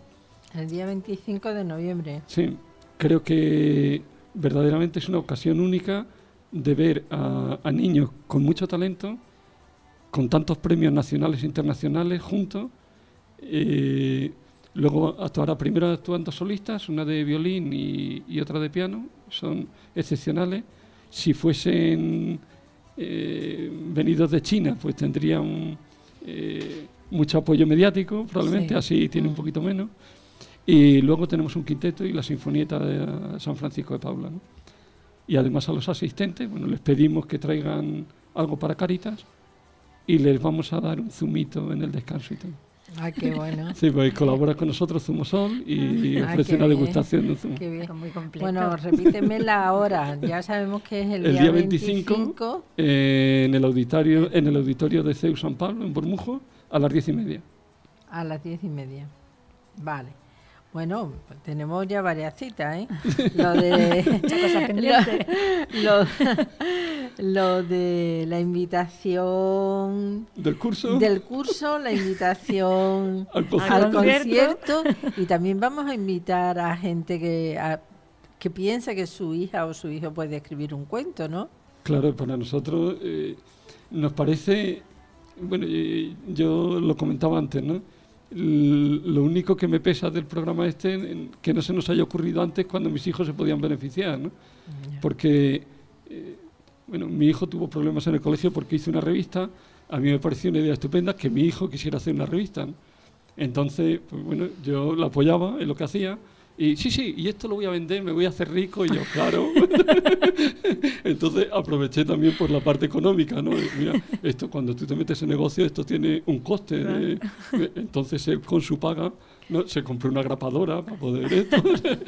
El día 25 de noviembre. Sí, creo que verdaderamente es una ocasión única de ver a, niños con mucho talento, con tantos premios nacionales e internacionales juntos. Eh, luego actuará primero actuando solistas, una de violín y, y otra de piano, son excepcionales si fuesen eh, venidos de China, pues tendrían eh, mucho apoyo mediático, probablemente, así tiene un poquito menos. Y luego tenemos un quinteto y la Sinfonieta de San Francisco de Paula. Y además a los asistentes, bueno, les pedimos que traigan algo para Caritas y les vamos a dar un zumito en el descanso y todo. Ah, qué bueno. Sí, pues colabora con nosotros Zumosol y ah, ofrece una degustación de zumo. Qué bien. Muy completo. Bueno, repíteme la hora. Ya sabemos que es el, el día, 25, eh, en el auditorio en el auditorio de CEU San Pablo, en Bormujo, a las diez y media. A las diez y media. Vale. Bueno, pues tenemos ya varias citas, ¿eh? Lo de... lo, lo, de la invitación... ¿Del curso? Del curso, la invitación al, concierto. Y también vamos a invitar a gente que, que piensa que su hija o su hijo puede escribir un cuento, ¿no? Claro, para nosotros eh, nos parece... Bueno, yo lo comentaba antes, ¿no? Lo único que me pesa del programa este que no se nos haya ocurrido antes cuando mis hijos se podían beneficiar, ¿no? Porque, eh, bueno, mi hijo tuvo problemas en el colegio porque hizo una revista, a mí me pareció una idea estupenda que mi hijo quisiera hacer una revista. Entonces, pues bueno, yo la apoyaba en lo que hacía y sí, sí, y esto lo voy a vender, me voy a hacer rico, y yo, claro. Entonces aproveché también por la parte económica, ¿no? Mira, esto cuando tú te metes en negocio, esto tiene un coste. entonces él con su paga ¿no? se compró una grapadora para poder esto,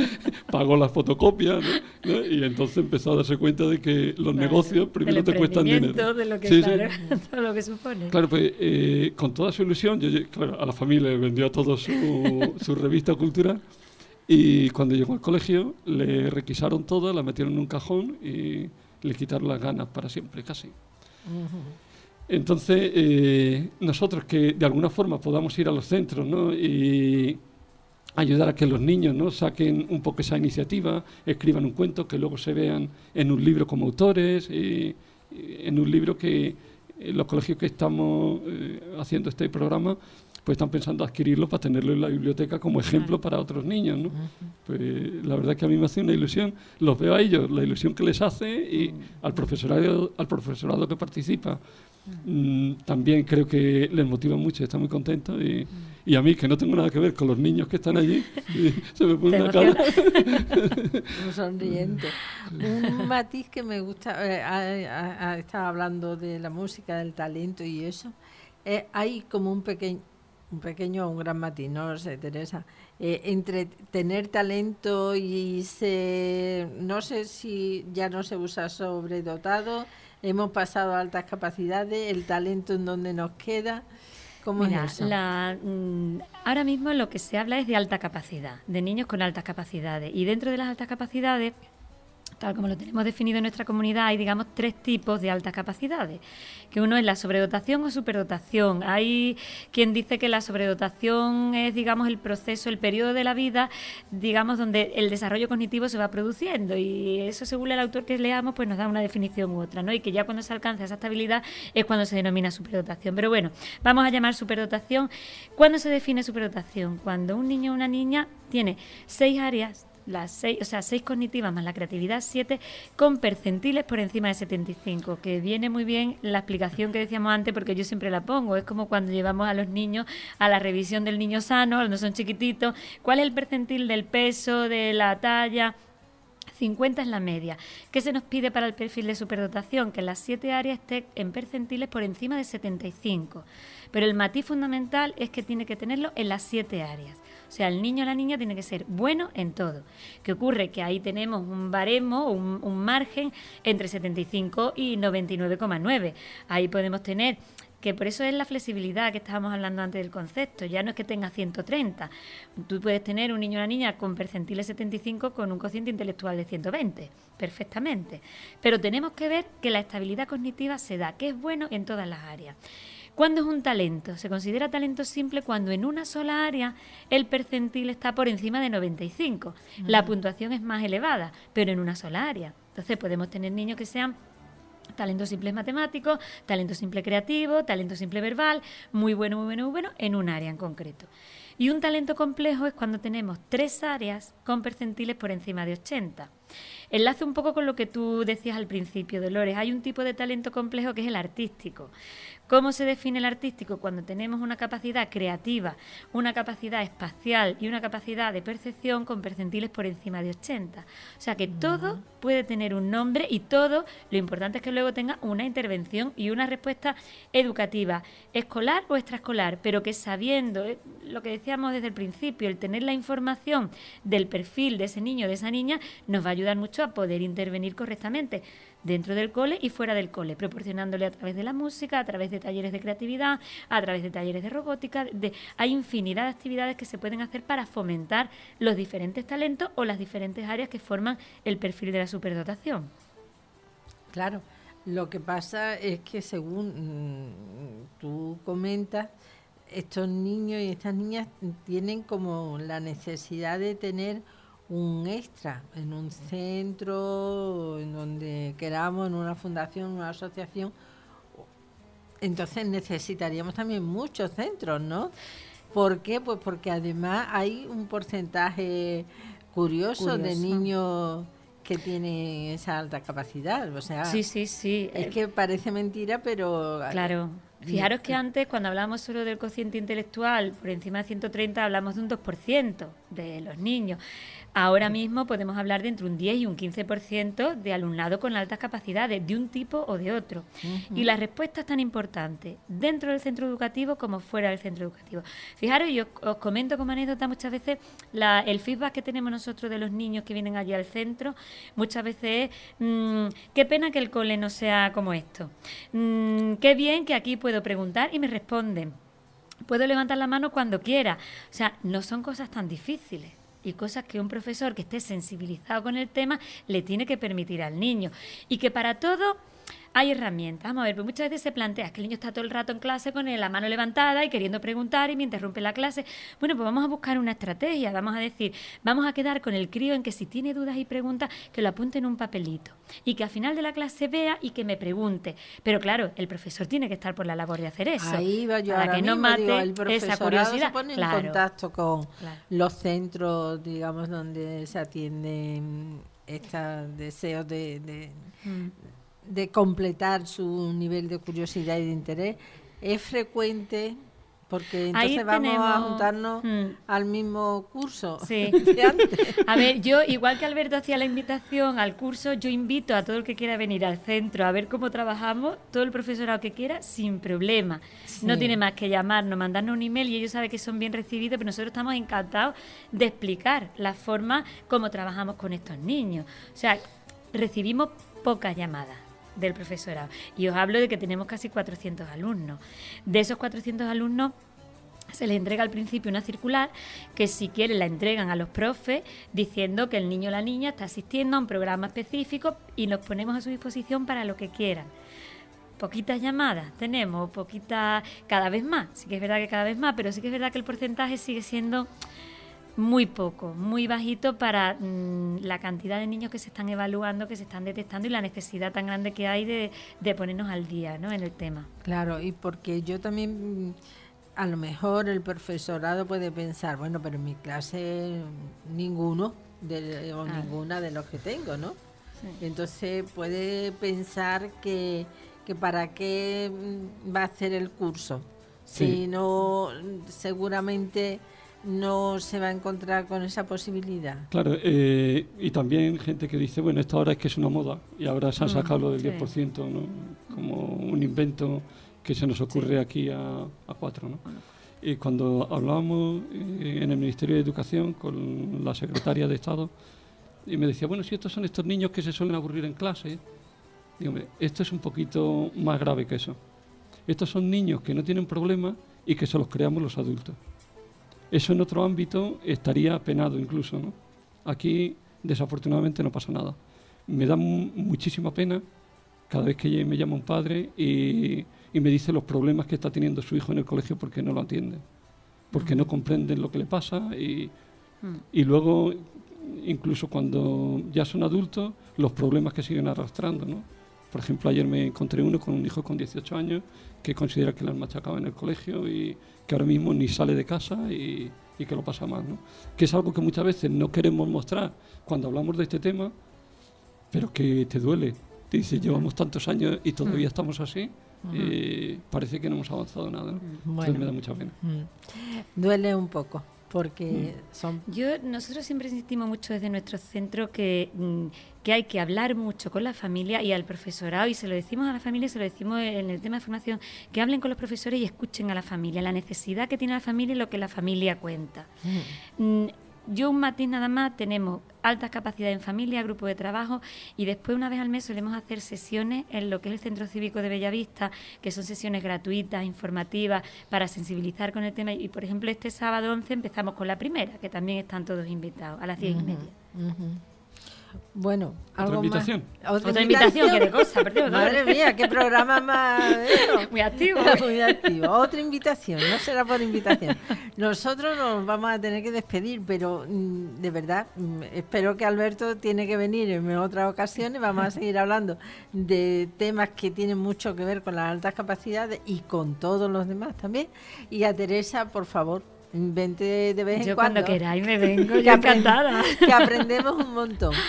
pagó las fotocopias, ¿no? y entonces empezó a darse cuenta de que los negocios primero te cuestan dinero. De lo que, claro, todo lo que supone. Claro, pues eh, con toda su ilusión, yo, claro, a la familia le vendió todo su, su revista cultural. Y cuando llegó al colegio le requisaron todo, la metieron en un cajón y le quitaron las ganas para siempre, casi. Entonces, eh, nosotros que de alguna forma podamos ir a los centros ¿no? y ayudar a que los niños ¿no? saquen un poco esa iniciativa, escriban un cuento, que luego se vean en un libro como autores, y, en un libro que los colegios que estamos eh, haciendo este programa pues están pensando adquirirlo para tenerlo en la biblioteca como ejemplo para otros niños, ¿no? Pues la verdad que a mí me hace una ilusión, los veo a ellos, la ilusión que les hace y al profesorado, al profesorado que participa. Mm, también creo que les motiva mucho, está muy contento y, y, a mí que no tengo nada que ver con los niños que están allí, se me pone una cara. Un sonriente. Un matiz que me gusta, eh, estaba hablando de la música, del talento y eso. Eh, hay como un pequeño un pequeño o un gran matiz, no sé, Teresa. Eh, entre tener talento y ser, no sé si ya no se usa sobredotado, hemos pasado a altas capacidades, el talento en donde nos queda. ¿Cómo es eso? La, mm, ahora mismo lo que se habla es de alta capacidad, de niños con altas capacidades. Y dentro de las altas capacidades tal como lo tenemos definido en nuestra comunidad, hay, digamos, tres tipos de altas capacidades, que uno es la sobredotación o superdotación. Hay quien dice que la sobredotación es, digamos, el proceso, el periodo de la vida, digamos, donde el desarrollo cognitivo se va produciendo y eso, según el autor que leamos, pues nos da una definición u otra, ¿no? Y que ya cuando se alcanza esa estabilidad es cuando se denomina superdotación. Pero bueno, vamos a llamar superdotación. ¿Cuándo se define superdotación? Cuando un niño o una niña tiene seis áreas las seis, o sea, seis cognitivas más la creatividad, siete, con percentiles por encima de 75, que viene muy bien la explicación que decíamos antes, porque yo siempre la pongo. Es como cuando llevamos a los niños a la revisión del niño sano, cuando son chiquititos, cuál es el percentil del peso, de la talla 50 es la media. ¿Qué se nos pide para el perfil de superdotación? Que las siete áreas estén en percentiles por encima de 75. Pero el matiz fundamental es que tiene que tenerlo en las siete áreas. O sea, el niño o la niña tiene que ser bueno en todo. ¿Qué ocurre? Que ahí tenemos un baremo, un, un margen entre 75 y 99,9. Ahí podemos tener que por eso es la flexibilidad que estábamos hablando antes del concepto. Ya no es que tenga 130. Tú puedes tener un niño o una niña con percentiles 75 con un cociente intelectual de 120, perfectamente. Pero tenemos que ver que la estabilidad cognitiva se da, que es bueno en todas las áreas. ¿Cuándo es un talento? Se considera talento simple cuando en una sola área el percentil está por encima de 95. La puntuación es más elevada, pero en una sola área. Entonces podemos tener niños que sean talento simple matemático, talento simple creativo, talento simple verbal, muy bueno, muy bueno, muy bueno, en un área en concreto. Y un talento complejo es cuando tenemos tres áreas con percentiles por encima de 80. Enlace un poco con lo que tú decías al principio, Dolores. Hay un tipo de talento complejo que es el artístico. ¿Cómo se define el artístico? Cuando tenemos una capacidad creativa, una capacidad espacial y una capacidad de percepción con percentiles por encima de 80. O sea que todo puede tener un nombre y todo, lo importante es que luego tenga una intervención y una respuesta educativa, escolar o extraescolar, pero que sabiendo eh, lo que decíamos desde el principio, el tener la información del perfil de ese niño o de esa niña, nos va a ayudar mucho a poder intervenir correctamente dentro del cole y fuera del cole, proporcionándole a través de la música, a través de talleres de creatividad, a través de talleres de robótica. De, hay infinidad de actividades que se pueden hacer para fomentar los diferentes talentos o las diferentes áreas que forman el perfil de la superdotación. Claro, lo que pasa es que según mm, tú comentas, estos niños y estas niñas tienen como la necesidad de tener un extra en un centro, en donde queramos, en una fundación, una asociación. Entonces necesitaríamos también muchos centros, ¿no? ¿Por qué? Pues porque además hay un porcentaje curioso, de niños que tienen esa alta capacidad. O sea, sí, sí, sí. Es que parece mentira, pero... Claro. Fijaros que antes, cuando hablábamos solo del cociente intelectual, por encima de 130, hablamos de un 2% de los niños. Ahora mismo podemos hablar de entre un 10 y un 15% de alumnado con altas capacidades, de un tipo o de otro. Y la respuesta es tan importante dentro del centro educativo como fuera del centro educativo. Fijaros, yo os comento como anécdota muchas veces el feedback que tenemos nosotros de los niños que vienen allí al centro, muchas veces es, mm, qué pena que el cole no sea como esto. Mm, qué bien que aquí puedo preguntar y me responden. Puedo levantar la mano cuando quiera. O sea, no son cosas tan difíciles y cosas que un profesor que esté sensibilizado con el tema le tiene que permitir al niño. Y que para todo hay herramientas. Vamos a ver, pues muchas veces se plantea que el niño está todo el rato en clase con la mano levantada y queriendo preguntar y me interrumpe la clase. Bueno, pues vamos a buscar una estrategia. Vamos a decir, vamos a quedar con el crío en que si tiene dudas y preguntas, que lo apunte en un papelito y que al final de la clase vea y que me pregunte. Pero claro, el profesor tiene que estar por la labor de hacer eso. Ahí va yo para que no mate esa curiosidad. Se pone en contacto con los centros, digamos, donde se atienden estos deseos de, mm de completar su nivel de curiosidad y de interés, es frecuente porque entonces vamos a juntarnos hmm. al mismo curso. Sí. a ver, yo, igual que Alberto hacía la invitación al curso, yo invito a todo el que quiera venir al centro a ver cómo trabajamos, todo el profesorado que quiera, sin problema. No tiene más que llamarnos, mandarnos un email y ellos saben que son bien recibidos, pero nosotros estamos encantados de explicar la forma como trabajamos con estos niños. O sea, recibimos pocas llamadas del profesorado. Y os hablo de que tenemos casi 400 alumnos. De esos 400 alumnos, se les entrega al principio una circular que si quieren la entregan a los profes diciendo que el niño o la niña está asistiendo a un programa específico y nos ponemos a su disposición para lo que quieran. Poquitas llamadas tenemos, poquitas, cada vez más, sí que es verdad que cada vez más, pero sí que es verdad que el porcentaje sigue siendo muy poco, muy bajito para mm, la cantidad de niños que se están evaluando, que se están detectando y la necesidad tan grande que hay de, de ponernos al día ¿no? en el tema. Claro, y porque yo también, mm, a lo mejor el profesorado puede pensar, bueno, pero en mi clase ninguno de, o ninguna de los que tengo, ¿no? Entonces puede pensar que, que para qué mm, va a hacer el curso, si no seguramente no se va a encontrar con esa posibilidad. Claro, eh, y también gente que dice, bueno, esto ahora es que es una moda y ahora se han Mm, sacado lo del sí. 10%, ¿no? Como un invento que se nos ocurre aquí a, a cuatro, ¿no? Y cuando hablábamos eh, en el Ministerio de Educación con la secretaria de Estado, y me decía, bueno, si estos son estos niños que se suelen aburrir en clase, digo, esto es un poquito más grave que eso. Estos son niños que no tienen problemas y que se los creamos los adultos. Eso en otro ámbito estaría penado incluso, ¿no? Aquí, desafortunadamente, no pasa nada. Me da mu- muchísima pena cada vez que me llama un padre y, y me dice los problemas que está teniendo su hijo en el colegio porque no lo atienden, porque no comprenden lo que le pasa y, y luego, incluso cuando ya son adultos, los problemas que siguen arrastrando, ¿no? Por ejemplo, ayer me encontré uno con un hijo con 18 años que considera que le han machacado en el colegio y que ahora mismo ni sale de casa y, y que lo pasa mal, ¿no? Que es algo que muchas veces no queremos mostrar cuando hablamos de este tema, pero que te duele. Te dice, llevamos tantos años y todavía Mm. estamos así, eh, parece que no hemos avanzado nada, ¿no? Entonces Bueno. me da mucha pena. Mm. Duele un poco, porque Mm. son Yo, nosotros siempre insistimos mucho desde nuestro centro que, mm, que hay que hablar mucho con la familia y al profesorado, y se lo decimos a la familia, se lo decimos en el tema de formación, que hablen con los profesores y escuchen a la familia, la necesidad que tiene la familia y lo que la familia cuenta. Mm, Yo un matiz nada más, tenemos altas capacidades en familia, grupo de trabajo y después una vez al mes solemos hacer sesiones en lo que es el Centro Cívico de Bellavista, que son sesiones gratuitas, informativas, para sensibilizar con el tema. Y por ejemplo este sábado 11 empezamos con la primera, que también están todos invitados, a las 10 y media. Bueno, ¿Otra algo invitación? más. Otra invitación, qué de cosa, perdón. Madre mía, qué programa más. eso. Muy activo. Muy activo. Otra invitación, no será por invitación. Nosotros nos vamos a tener que despedir, pero mm, de verdad, mm, espero que Alberto tiene que venir en otras ocasiones. Vamos a seguir hablando de temas que tienen mucho que ver con las altas capacidades y con todos los demás también. Y a Teresa, por favor, Vente de vez en cuando. cuando queráis me vengo, yo encantada. Que aprendemos un montón.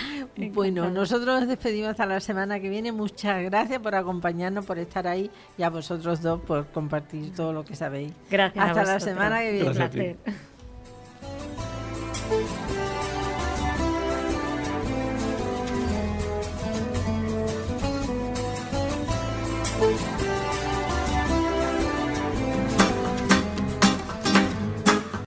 Bueno, nosotros nos despedimos hasta la semana que viene. Muchas gracias por acompañarnos, por estar ahí y a vosotros dos por compartir todo lo que sabéis. Gracias. Hasta la semana que viene. Gracias